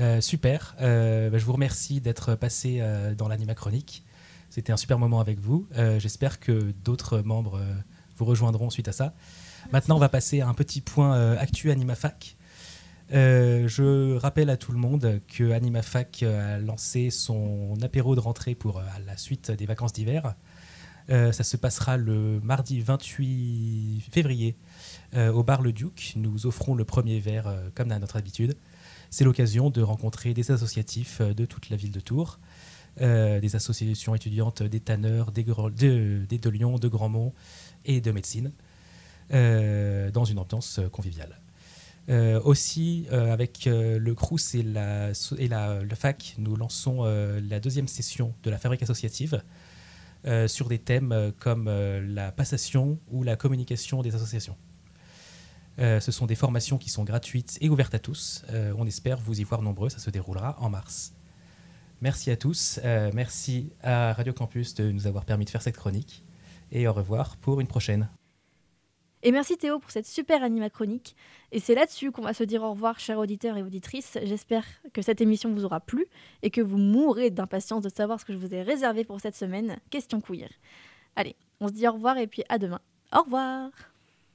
Euh, super. Euh, bah, je vous remercie d'être passé euh, dans l'anima chronique. C'était un super moment avec vous. J'espère que d'autres membres vous rejoindront suite à ça. Maintenant, on va passer à un petit point actu AnimaFac. Je rappelle à tout le monde que AnimaFac a lancé son apéro de rentrée pour la suite des vacances d'hiver. Ça se passera le mardi 28 février au bar Le Duc. Nous offrons le premier verre comme à notre habitude. C'est l'occasion de rencontrer des associatifs euh, de toute la ville de Tours, euh, des associations étudiantes des tanneurs, des, de, de Lyon, de Grandmont et de médecine, euh, dans une ambiance conviviale. Aussi, avec le CRUS et, la, le FAC, nous lançons la deuxième session de la fabrique associative sur des thèmes comme la passation ou la communication des associations. Euh, ce sont des formations qui sont gratuites et ouvertes à tous. Euh, on espère vous y voir nombreux. Ça se déroulera en mars. Merci à tous. Euh, merci à Radio Campus de nous avoir permis de faire cette chronique. Et au revoir pour une prochaine.
Et merci Théo pour cette super anima chronique. Et c'est là-dessus qu'on va se dire au revoir, chers auditeurs et auditrices. J'espère que cette émission vous aura plu et que vous mourrez d'impatience de savoir ce que je vous ai réservé pour cette semaine. Question queer. Allez, on se dit au revoir et puis à demain. Au revoir